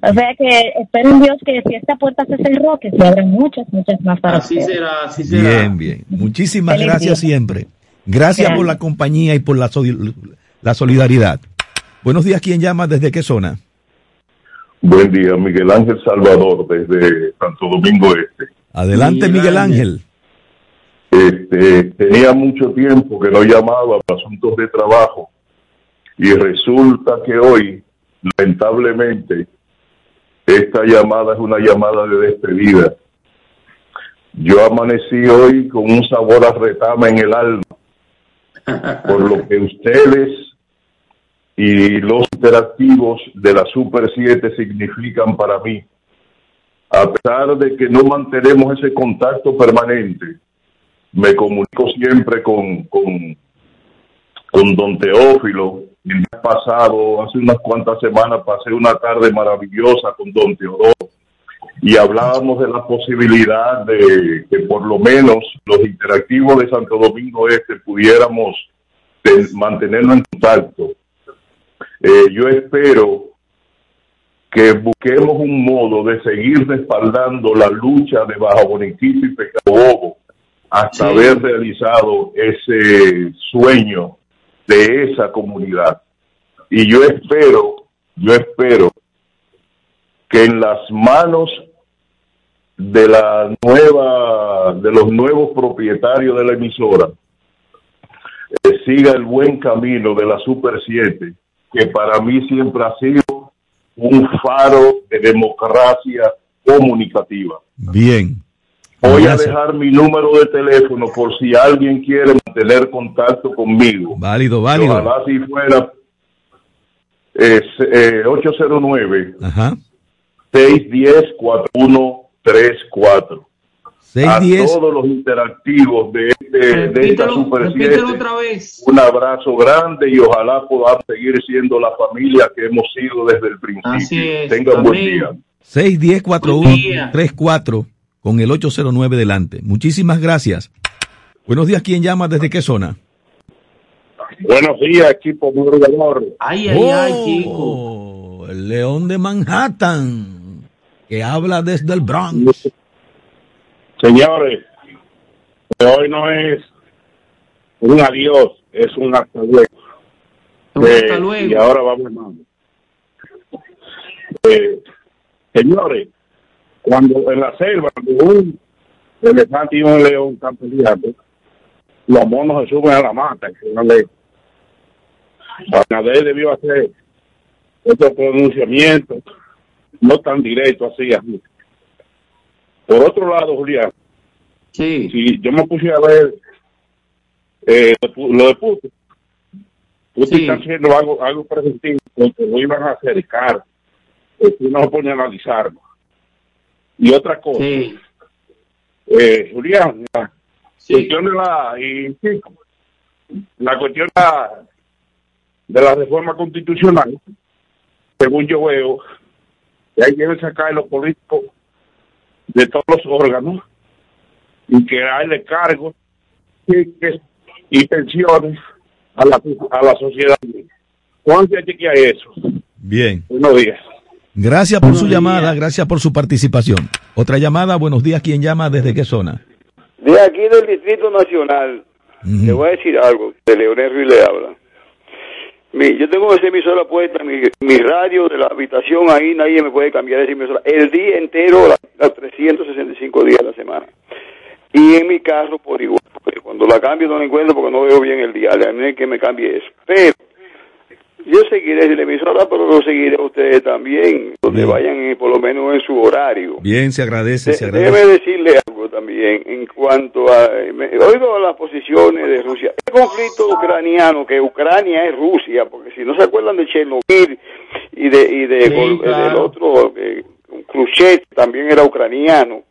O sea que espero en Dios que si esta puerta se cerró, que se abran muchas, muchas más para Así usted. será, así será. Bien, bien. Muchísimas Feliz gracias día. siempre. Gracias Gracias. por la compañía y por la, la solidaridad. Buenos días, ¿quién llama? ¿Desde qué zona? Buen día, Miguel Ángel Salvador, desde Santo Domingo Este. Adelante, Miguel Miguel Ángel. Este, tenía mucho tiempo que no llamaba para asuntos de trabajo y resulta que hoy, lamentablemente, esta llamada es una llamada de despedida Yo amanecí hoy con un sabor a retama en el alma, por lo que ustedes y los interactivos de la Super 7 significan para mí. A pesar de que no mantenemos ese contacto permanente, me comunico siempre con, con, con don Teófilo. El mes pasado, hace unas cuantas semanas, pasé una tarde maravillosa con don Teodoro y hablábamos de la posibilidad de que por lo menos los interactivos de Santo Domingo Este pudiéramos mantenernos en contacto. Eh, yo espero que busquemos un modo de seguir respaldando la lucha de Bajo Boniquito y Pecabobo hasta haber realizado ese sueño de esa comunidad. Y yo espero, yo espero que en las manos de la nueva, de los nuevos propietarios de la emisora, eh, siga el buen camino de la Super 7, que para mí siempre ha sido un faro de democracia comunicativa. Bien. Voy a dejar mi número de teléfono por si alguien quiere mantener contacto conmigo. Válido, válido. Ojalá si fuera es, eh, 809 Ajá. 610 4134. 610. A todos los interactivos de, este, de esta Super repítelo 7, otra vez. un abrazo grande y ojalá podamos seguir siendo la familia que hemos sido desde el principio. Así es. Tengan buen Amén. día. 610-4134 con el 809 delante. Muchísimas gracias. Buenos días, ¿quién llama? ¿Desde qué zona? Buenos días, equipo madrugador. Ay, ay, ay, chico. Oh, el león de Manhattan, que habla desde el Bronx. Señores, hoy no es un adiós, es un hasta luego. Hasta Eh, luego. Y ahora vamos, hermano. Eh, señores, cuando en la selva, un elefante y un león están peleando, los monos se suben a la mata. Abinader debió hacer otro pronunciamiento, no tan directo así. así. Por otro lado, Julián, si yo me puse a ver eh, lo de Putin, Putin está haciendo algo, algo preventivo, porque lo iban a acercar, si no se pone a analizarlo. Y otra cosa, eh, Julián, la cuestión de la, y, sí, la cuestión de la, de la reforma constitucional, según yo veo, que hay que sacar a los políticos de todos los órganos y que hay cargos y, y pensiones a la, a la sociedad. ¿Cuánto hay que hay eso? Bien. Buenos días. Gracias por su llamada, gracias por su participación. Otra llamada, buenos días, ¿quién llama? ¿Desde qué zona? De aquí del Distrito Nacional, le voy a decir algo, de Leonel Ruiz le habla. Mi- yo tengo esa emisora puesta, mi, mi radio de la habitación ahí, nadie me puede cambiar esa emisora. El día entero, la- los 365 días de la semana. Y en mi carro por igual, porque cuando la cambio no la encuentro porque no veo bien el dial, a mí que me cambie eso. Pero yo seguiré la emisora, pero lo seguiré a ustedes también, donde vayan eh, por lo menos en su horario. Bien, se agradece, se De- agradece. Déjeme decirle algo también en cuanto a... me- oigo las posiciones de Rusia. El conflicto ucraniano, que Ucrania es Rusia, porque si no se acuerdan de Chernobyl y de, y de Sí, claro. del otro, eh, Khrushchev también era ucraniano.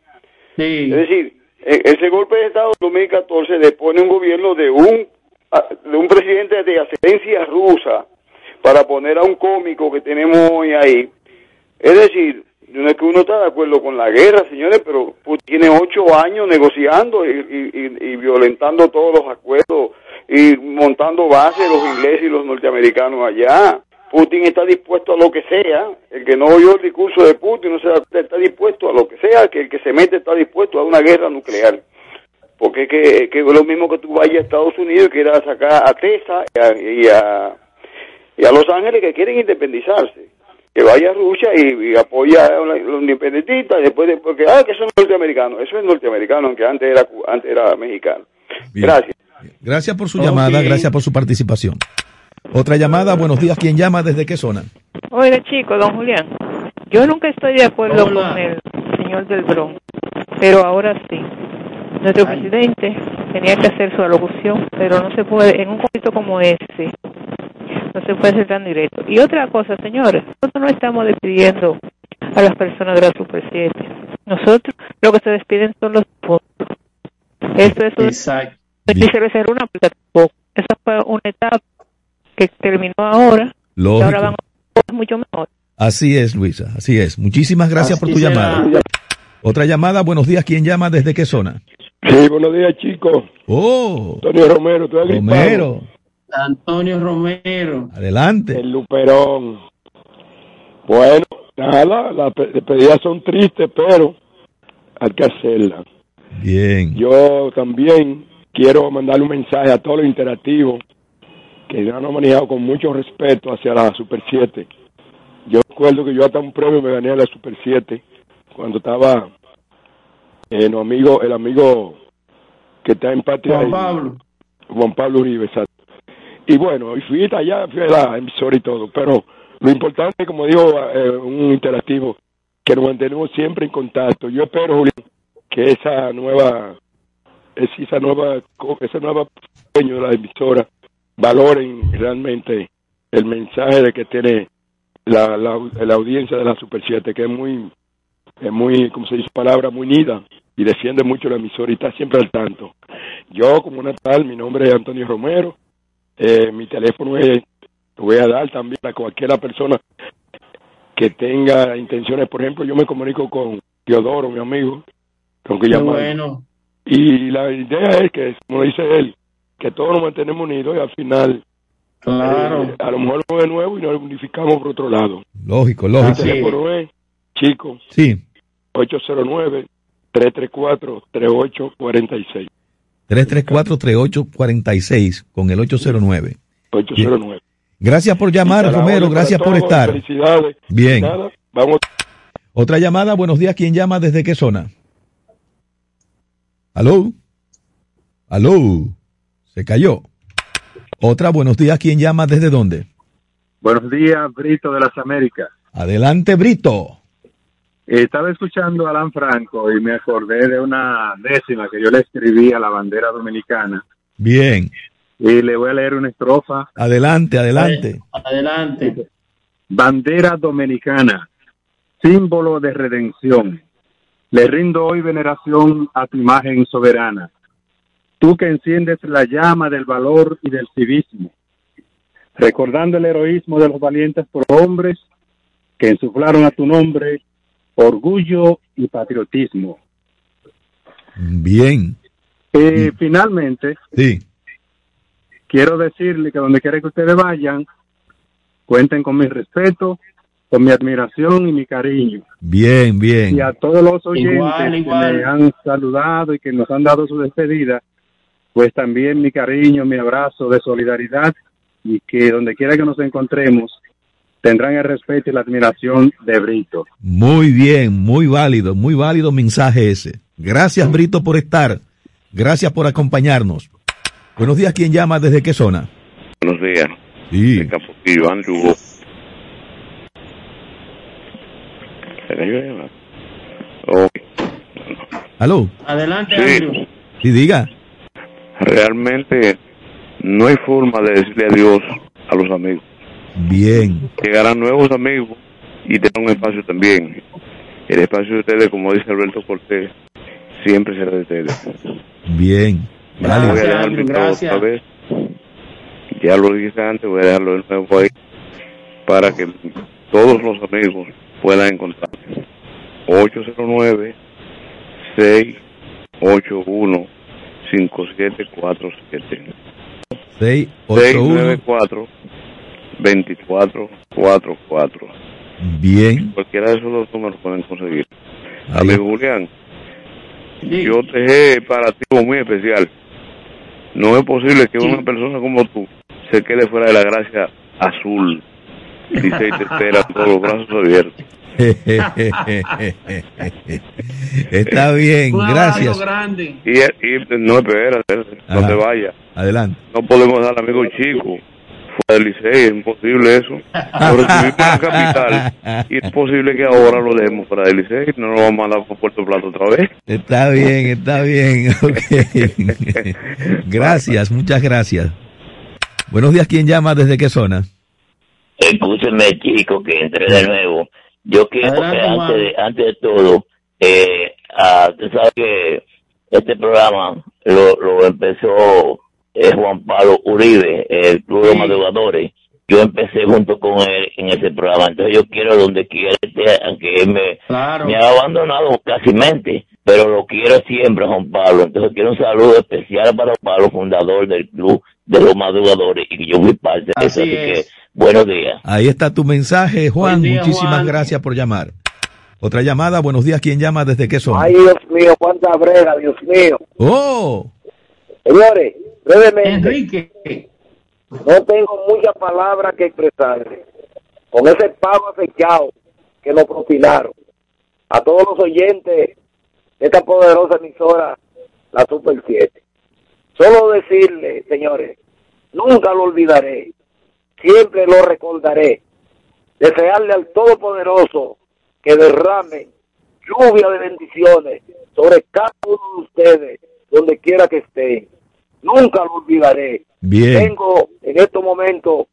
Es decir, e- ese golpe de Estado en 2014 le pone un gobierno de un, de un presidente de ascendencia rusa para poner a un cómico que tenemos hoy ahí. Es decir, no es que uno está de acuerdo con la guerra, señores, pero Putin tiene ocho años negociando y, y- y- violentando todos los acuerdos y montando bases los ingleses y los norteamericanos allá. Putin está dispuesto a lo que sea. El que no oyó el discurso de Putin no se está dispuesto a lo que sea, que el que se mete está dispuesto a una guerra nuclear. Porque es que, que es lo mismo que tú vayas a Estados Unidos y quieras sacar a Tesa y a, y a, y a Los Ángeles que quieren independizarse. Que vaya a Rusia y, y apoya a los independentistas, después de, porque, ah, que son norteamericanos. Eso es norteamericano, aunque antes era, antes era mexicano. Gracias. Gracias por su llamada, gracias por su participación. Otra llamada, buenos días, ¿quién llama? ¿Desde qué zona? Oiga, chico, don Julián, yo nunca estoy de acuerdo con el señor del Bronx, pero ahora sí. nuestro presidente tenía que hacer su alocución, pero no se puede, en un conflicto como ese, no se puede ser tan directo. Y otra cosa, señores, nosotros no estamos despidiendo a las personas de la Super 7. Nosotros lo que se despiden son los puntos. Eso es Exacto. Y se le cerró una puerta Esa fue una etapa que terminó ahora. Y ahora van a mucho mejor. Así es, Luisa, así es. Muchísimas gracias por tu llamada. Otra llamada, buenos días, ¿quién llama? ¿Desde qué zona? Sí, buenos días, chicos. Oh. Antonio Romero, estoy Romero. Antonio Romero. Adelante. El Luperón. Bueno, nada, las despedidas son tristes, pero hay que hacerlas. Bien. Yo también quiero mandarle un mensaje a todos los interactivos que nos han manejado con mucho respeto hacia la Super 7. Yo recuerdo que yo hasta un premio me gané a la Super 7 cuando estaba el amigo, el amigo que está en Patria. Juan Pablo. Juan Pablo Uribe. Y bueno, y fui allá, fui a la emisora y todo, pero lo importante, como dijo eh, un interactivo, que nos mantenemos siempre en contacto. Yo espero, Julián, que esa nueva, esa nueva, esa nueva dueño de la emisora valoren realmente el mensaje de que tiene la, la, audiencia de la Super 7, que es muy, es muy, como se dice, palabra muy nida y defiende mucho la emisora y está siempre al tanto. Yo, como Natal, mi nombre es Antonio Romero, eh, mi teléfono es, lo voy a dar también a cualquiera persona que tenga intenciones, por ejemplo, yo me comunico con Teodoro, mi amigo, con que bueno. Y la idea es que, como dice él, que todos nos mantenemos unidos y al final Claro. Eh, a lo mejor de nuevo y nos unificamos por otro lado. Lógico, lógico. El teléfono es, chico. Sí. 809-334-3846. 334-3846 con el 809. 809. Gracias por llamar, Romero. Gracias por estar. Felicidades. Bien. vamos. Otra llamada. Buenos días. ¿Quién llama? ¿Desde qué zona? ¿Aló? ¿Aló? Se cayó. Otra, buenos días. ¿Quién llama? ¿Desde dónde? Buenos días, Brito de las Américas. Adelante, Brito. Estaba escuchando a Alan Franco y me acordé de una décima que yo le escribí a la bandera dominicana. Bien. Y le voy a leer una estrofa. Adelante, adelante. Adelante. Bandera dominicana, símbolo de redención. Le rindo hoy veneración a tu imagen soberana tú que enciendes la llama del valor y del civismo, recordando el heroísmo de los valientes hombres que ensuflaron a tu nombre orgullo y patriotismo. Bien. Eh, finalmente, sí. quiero decirle que donde quiera que ustedes vayan, cuenten con mi respeto, con mi admiración y mi cariño. Bien, bien. Y a todos los oyentes que me han saludado y que nos han dado su despedida, pues también mi cariño, mi abrazo de solidaridad y que donde quiera que nos encontremos tendrán el respeto y la admiración de Brito. Muy bien, muy válido, muy válido mensaje ese. Gracias Brito por estar, gracias por acompañarnos. Buenos días, ¿quién llama? ¿Desde qué zona? Buenos días. Sí. De Capoquillo, Andrew. ¿Aló? Adelante, Andrew. Sí, diga realmente no hay forma de decirle adiós a los amigos. Bien. Llegarán nuevos amigos y tendrán un espacio también. El espacio de ustedes, como dice Alberto Cortés, siempre será de ustedes. Bien. Gracias, voy a dejar mi otra vez. Ya lo dije antes, voy a dejarlo de nuevo ahí para que todos los amigos puedan encontrar 809 681 5747 694 2444 Bien. Cualquiera de esos dos números pueden conseguir. Amigo Julián, yo te dejé para ti algo muy especial. No es posible que una persona como tú se quede fuera de la gracia azul y se te espera todos los brazos abiertos. Está bien, gracias. Y, no espera, no te vaya. Adelante. No podemos dar amigo chico fuera del Licey, es imposible eso. Lo recibimos en la capital y es posible que ahora lo dejemos fuera del Licey, no lo vamos a mandar por Puerto Plata otra vez. Está bien, está bien. Okay. gracias, muchas gracias. Buenos días, ¿quién llama? ¿Desde qué zona? Escúcheme, chico, que entre de nuevo. Yo quiero, antes, de, antes de todo, eh, ah, tú sabes que este programa lo, lo empezó eh, Juan Pablo Uribe, el Club de Madrugadores. Yo empecé junto con él en ese programa, entonces yo quiero donde quiera esté, aunque él me, me ha abandonado casi mente, pero lo quiero siempre, Juan Pablo. Entonces quiero un saludo especial para Juan Pablo, fundador del Club de los Madrugadores, y yo fui parte de eso, así que buenos días. Ahí está tu mensaje, Juan. Muchísimas gracias por llamar. Otra llamada, buenos días, ¿quién llama? ¿Desde qué son? Ay, Dios mío, cuánta brega, Dios mío. ¡Oh! Señores, brevemente. Enrique. No tengo muchas palabras que expresarle. Con ese pago afechado que nos propinaron. A todos los oyentes de esta poderosa emisora, la Super 7. Solo decirle, señores, nunca lo olvidaré. Siempre lo recordaré. Desearle al Todopoderoso que derrame lluvia de bendiciones sobre cada uno de ustedes, donde quiera que estén. Nunca lo olvidaré. Bien. Tengo en estos momentos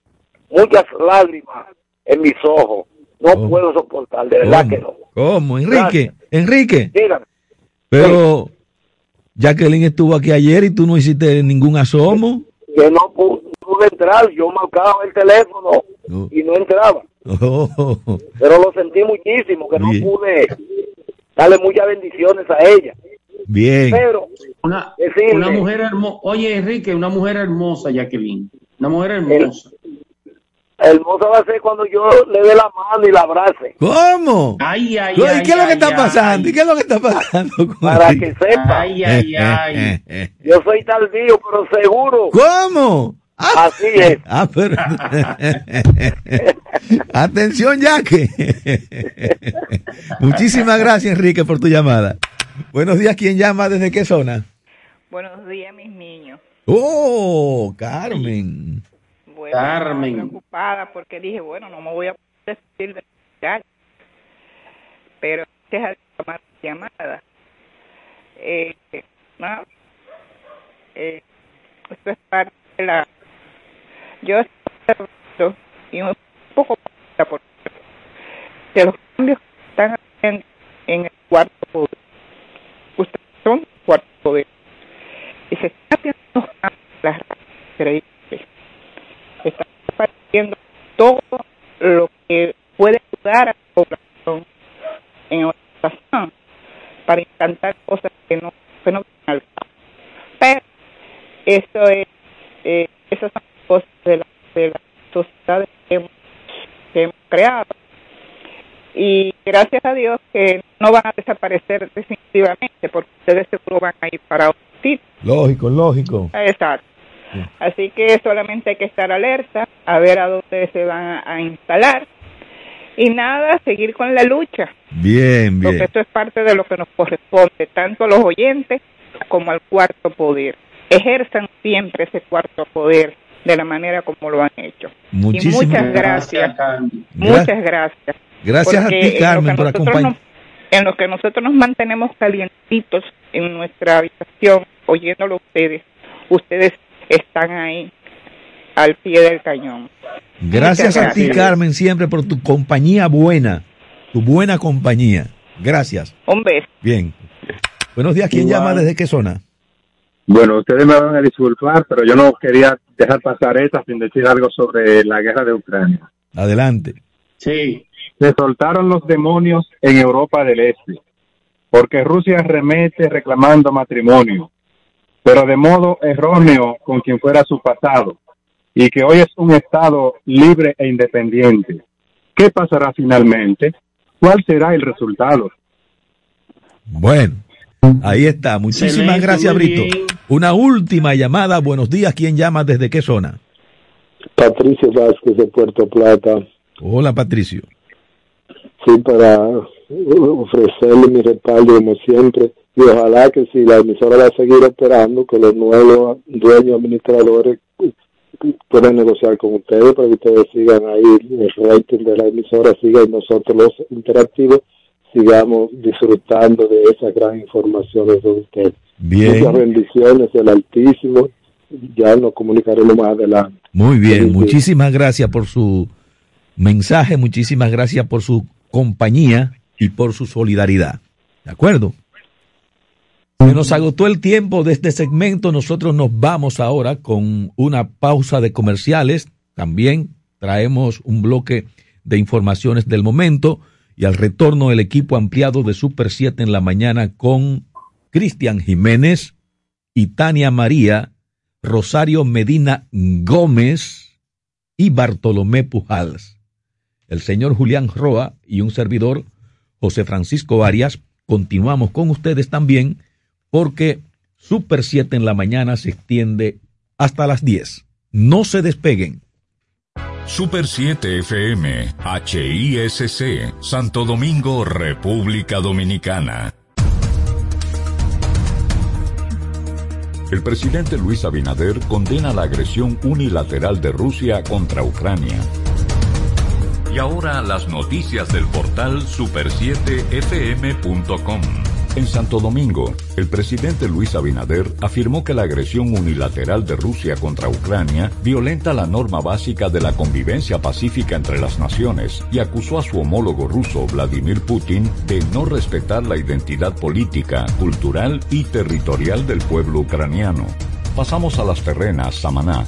muchas lágrimas en mis ojos. No Oh. puedo soportar, de verdad que no. ¿Cómo? Enrique, Enrique. Dígame. Pero Jacqueline estuvo aquí ayer y tú no hiciste ningún asomo. Que no pu- pude entrar, yo marcaba el teléfono y no entraba. Oh, Pero lo sentí muchísimo, que no pude darle muchas bendiciones a ella. Bien. Pero Una, decirle, una mujer hermosa. Oye, Enrique, una mujer hermosa, Jacqueline. Una mujer hermosa. hermosa va a ser cuando yo le dé la mano y la abrace. ¿Cómo? Ay, ay, ¿Y ay. qué es lo que ay, está ay. pasando? ¿Y qué es lo que está pasando? Para que sepa. Ay, ay, ay. Yo soy tardío, pero seguro. ¿Cómo? Ah, Así es. ah, pero... Atención, Jaque. Muchísimas gracias, Enrique, por tu llamada. Buenos días, ¿quién llama? ¿Desde qué zona? Buenos días, mis niños. Oh, Carmen. Bueno, Carmen. preocupada porque dije, bueno, no me voy a decir de ya. Pero deja de tomar llamada. Eh, nada. Eh, esto es parte de la. Yo y un poco de los cambios que están haciendo en el cuarto poder. Cuarto poder. Y se unos cambios las increíbles está compartiendo todo lo que puede ayudar a la población en orientación para intentar cosas que no, que no al. Pero eso es, eh, esas son cosas de la, de la sociedad que hemos, que hemos creado. Y gracias a Dios que no van a desaparecer definitivamente, porque ustedes seguro van a ir para otro sitio. Lógico, lógico. Exacto. Así que solamente hay que estar alerta, a ver a dónde se van a instalar. Y nada, seguir con la lucha, Bien, porque bien. esto es parte de lo que nos corresponde, tanto a los oyentes como al cuarto poder. Ejerzan siempre ese cuarto poder de la manera como lo han hecho. Muchísimas y muchas gracias. Muchas gracias. Gracias a ti, Carmen, por nosotros acompañar. nos- en lo que nosotros nos mantenemos calientitos en nuestra habitación, oyéndolo a ustedes, ustedes están ahí al pie del cañón. Gracias a ti. Carmen, siempre por tu compañía buena, tu buena compañía. Gracias. Un beso. Bien. Buenos días, ¿quién Igual. llama? ¿Desde qué zona? Bueno, ustedes me van a disculpar, pero yo no quería dejar pasar esta sin decir algo sobre la guerra de Ucrania. Adelante. Sí. Se soltaron los demonios en Europa del Este, porque Rusia remete reclamando matrimonio, pero de modo erróneo con quien fuera su pasado, y que hoy es un Estado libre e independiente. ¿Qué pasará finalmente? ¿Cuál será el resultado? Bueno, ahí está. Muchísimas Excelente, gracias, Brito. bien. Una última llamada. Buenos días, ¿quién llama? ¿Desde qué zona? Patricio Vázquez de Puerto Plata. Hola, Patricio. Para ofrecerle mi respaldo como siempre. Y ojalá que si la emisora va a seguir operando, que los nuevos dueños administradores pueden negociar con ustedes para que ustedes sigan ahí el rating de la emisora siga y nosotros los interactivos sigamos disfrutando de esas gran informaciones de ustedes. Bien. Muchas bendiciones del Altísimo. Ya nos comunicaremos más adelante. Muy bien, muchísimas gracias por su mensaje, muchísimas gracias por su compañía y por su solidaridad. ¿De acuerdo? Se nos agotó el tiempo de este segmento. Nosotros nos vamos ahora con una pausa de comerciales. También traemos un bloque de informaciones del momento y al retorno el equipo ampliado de Super 7 en la mañana con Cristian Jiménez y Tania María, Rosario Medina Gómez y Bartolomé Pujals. El señor Julián Roa y un servidor, José Francisco Arias, continuamos con ustedes también porque Super 7 en la mañana se extiende hasta las 10. No se despeguen. Super 7 FM, HISC, Santo Domingo, República Dominicana. El presidente Luis Abinader condena la agresión unilateral de Rusia contra Ucrania. Y ahora las noticias del portal super7fm.com. En Santo Domingo, el presidente Luis Abinader afirmó que la agresión unilateral de Rusia contra Ucrania violenta la norma básica de la convivencia pacífica entre las naciones y acusó a su homólogo ruso Vladimir Putin de no respetar la identidad política, cultural y territorial del pueblo ucraniano. Pasamos a las terrenas, Samaná,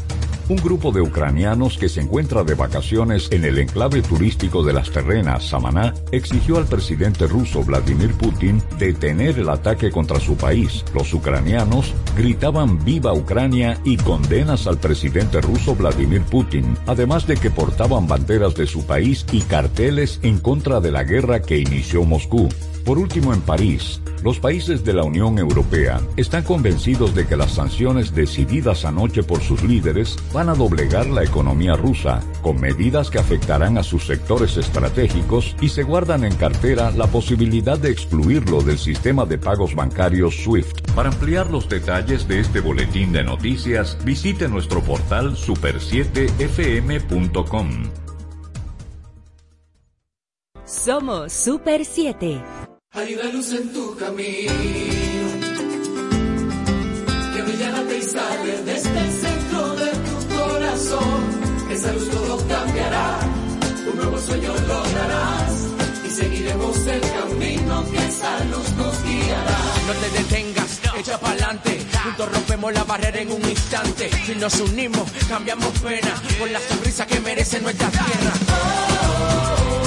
un grupo de ucranianos que se encuentra de vacaciones en el enclave turístico de las terrenas, Samaná, exigió al presidente ruso Vladimir Putin detener el ataque contra su país. Los ucranianos gritaban viva Ucrania y condenas al presidente ruso Vladimir Putin, además de que portaban banderas de su país y carteles en contra de la guerra que inició Moscú. Por último, en París, los países de la Unión Europea están convencidos de que las sanciones decididas anoche por sus líderes van a doblegar la economía rusa, con medidas que afectarán a sus sectores estratégicos y se guardan en cartera la posibilidad de excluirlo del sistema de pagos bancarios SWIFT. Para ampliar los detalles de este boletín de noticias, visite nuestro portal super7fm.com. Somos Super 7. Hay una luz en tu camino que brillará y sale desde el centro de tu corazón. Esa luz todo cambiará, un nuevo sueño lograrás y seguiremos el camino que esa luz nos guiará. No te detengas, echa pa'lante, juntos rompemos la barrera en un instante. Si nos unimos, cambiamos pena por la sonrisa que merece nuestra tierra. Grítalo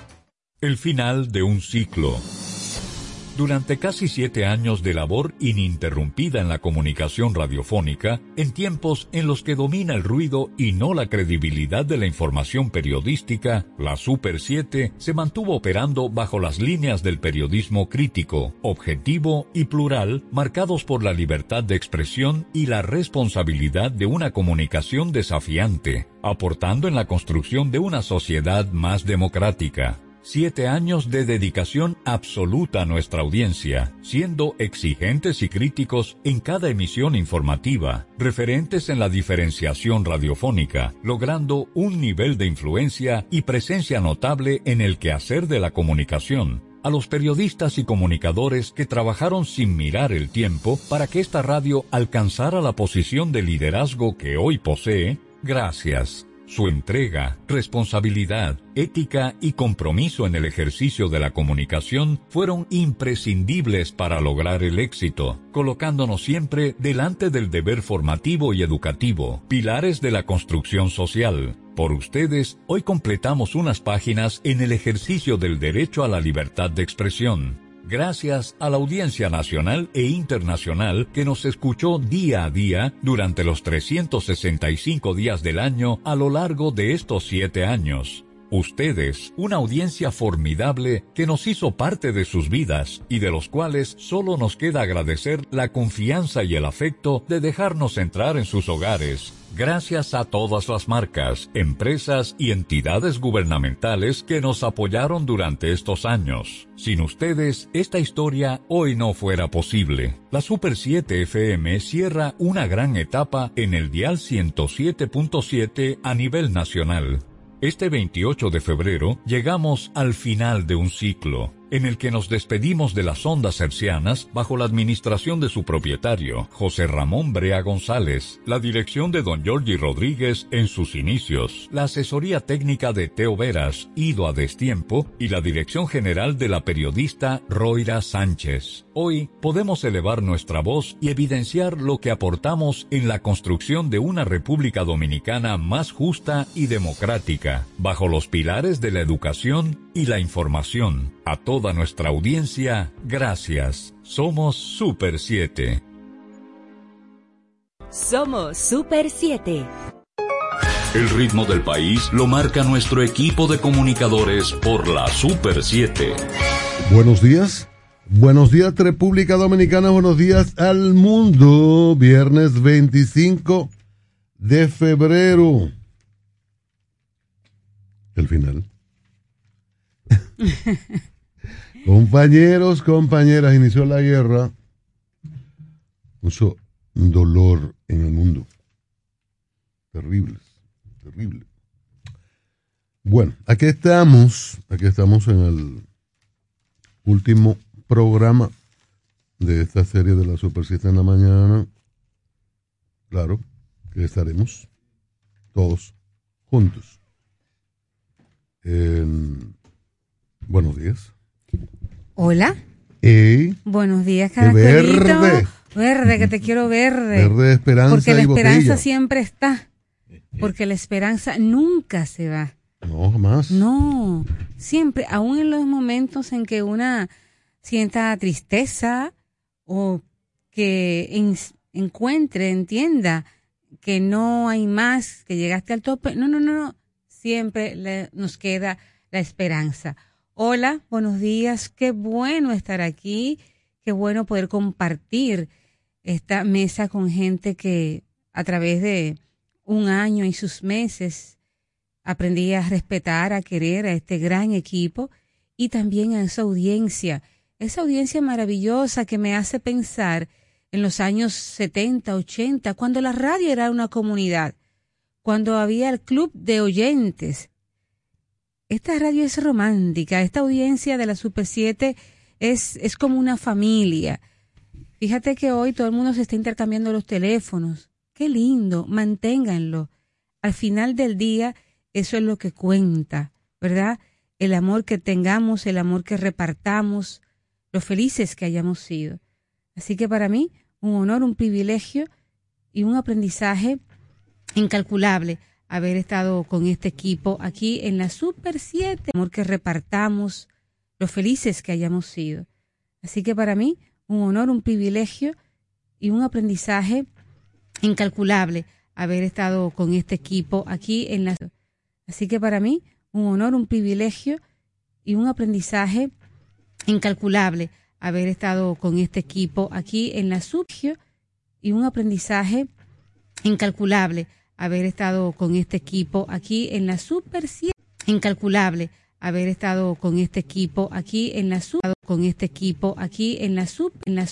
El final de un ciclo. Durante casi siete años de labor ininterrumpida en la comunicación radiofónica, en tiempos en los que domina el ruido y no la credibilidad de la información periodística, la Super 7 se mantuvo operando bajo las líneas del periodismo crítico, objetivo y plural, marcados por la libertad de expresión y la responsabilidad de una comunicación desafiante, aportando en la construcción de una sociedad más democrática. Siete años de dedicación absoluta a nuestra audiencia, siendo exigentes y críticos en cada emisión informativa, referentes en la diferenciación radiofónica, logrando un nivel de influencia y presencia notable en el quehacer de la comunicación, a los periodistas y comunicadores que trabajaron sin mirar el tiempo para que esta radio alcanzara la posición de liderazgo que hoy posee, gracias. Su entrega, responsabilidad, ética y compromiso en el ejercicio de la comunicación fueron imprescindibles para lograr el éxito, colocándonos siempre delante del deber formativo y educativo, pilares de la construcción social. Por ustedes, hoy completamos unas páginas en el ejercicio del derecho a la libertad de expresión gracias a la audiencia nacional e internacional que nos escuchó día a día durante los 365 días del año a lo largo de estos siete años. Ustedes, una audiencia formidable que nos hizo parte de sus vidas y de los cuales solo nos queda agradecer la confianza y el afecto de dejarnos entrar en sus hogares. Gracias a todas las marcas, empresas y entidades gubernamentales que nos apoyaron durante estos años. Sin ustedes, esta historia hoy no fuera posible. La Super 7 FM cierra una gran etapa en el dial 107.7 a nivel nacional este 28 de febrero llegamos al final de un ciclo en el que nos despedimos de las ondas hercianas bajo la administración de su propietario, José Ramón Brea González, la dirección de don Giorgi Rodríguez en sus inicios, la asesoría técnica de Teo Veras, ido a destiempo, y la dirección general de la periodista Roira Sánchez. Hoy podemos elevar nuestra voz y evidenciar lo que aportamos en la construcción de una República Dominicana más justa y democrática, bajo los pilares de la educación y la información. A toda nuestra audiencia, gracias. Somos Super 7. Somos Super 7. El ritmo del país lo marca nuestro equipo de comunicadores por la Super 7. Buenos días. Buenos días República Dominicana, buenos días al mundo. Viernes 25 de febrero. El final. Compañeros, compañeras, inició la guerra. Mucho dolor en el mundo. Terrible, terrible. Bueno, aquí estamos, aquí estamos en el último programa de esta serie de la Super 7 en la mañana. Claro que estaremos todos juntos. buenos días. Hola. Hey. Buenos días, Caracterito. Verde. Verde, que te quiero verde. Verde esperanza. Porque la esperanza siempre está. Porque la esperanza nunca se va. No, jamás. No, siempre, aún en los momentos en que una sienta tristeza o que encuentre, entienda que no hay más, que llegaste al tope. No, no, no, no. Siempre nos queda la esperanza. Hola, buenos días. Qué bueno estar aquí. Qué bueno poder compartir esta mesa con gente que a través de un año y sus meses aprendí a respetar, a querer a este gran equipo y también a esa audiencia, esa audiencia maravillosa que me hace pensar en los años 70, 80, cuando la radio era una comunidad, cuando había el club de oyentes, esta radio es romántica, esta audiencia de la Super 7 es, es como una familia. Fíjate que hoy todo el mundo se está intercambiando los teléfonos. Qué lindo, manténganlo. Al final del día, eso es lo que cuenta, ¿verdad? El amor que tengamos, el amor que repartamos, lo felices que hayamos sido. Así que para mí, un honor, un privilegio y un aprendizaje incalculable haber estado con este equipo aquí en la Super 7, el amor que repartamos, lo felices que hayamos sido. Así que para mí, un honor, un privilegio y un aprendizaje incalculable haber estado con este equipo aquí en la Así que para mí, un honor, un privilegio y un aprendizaje incalculable haber estado con este equipo aquí en la Subgio y un aprendizaje incalculable haber estado con este equipo aquí en la Super 7. Incalculable haber estado con este equipo aquí en la Super con este equipo aquí en la en la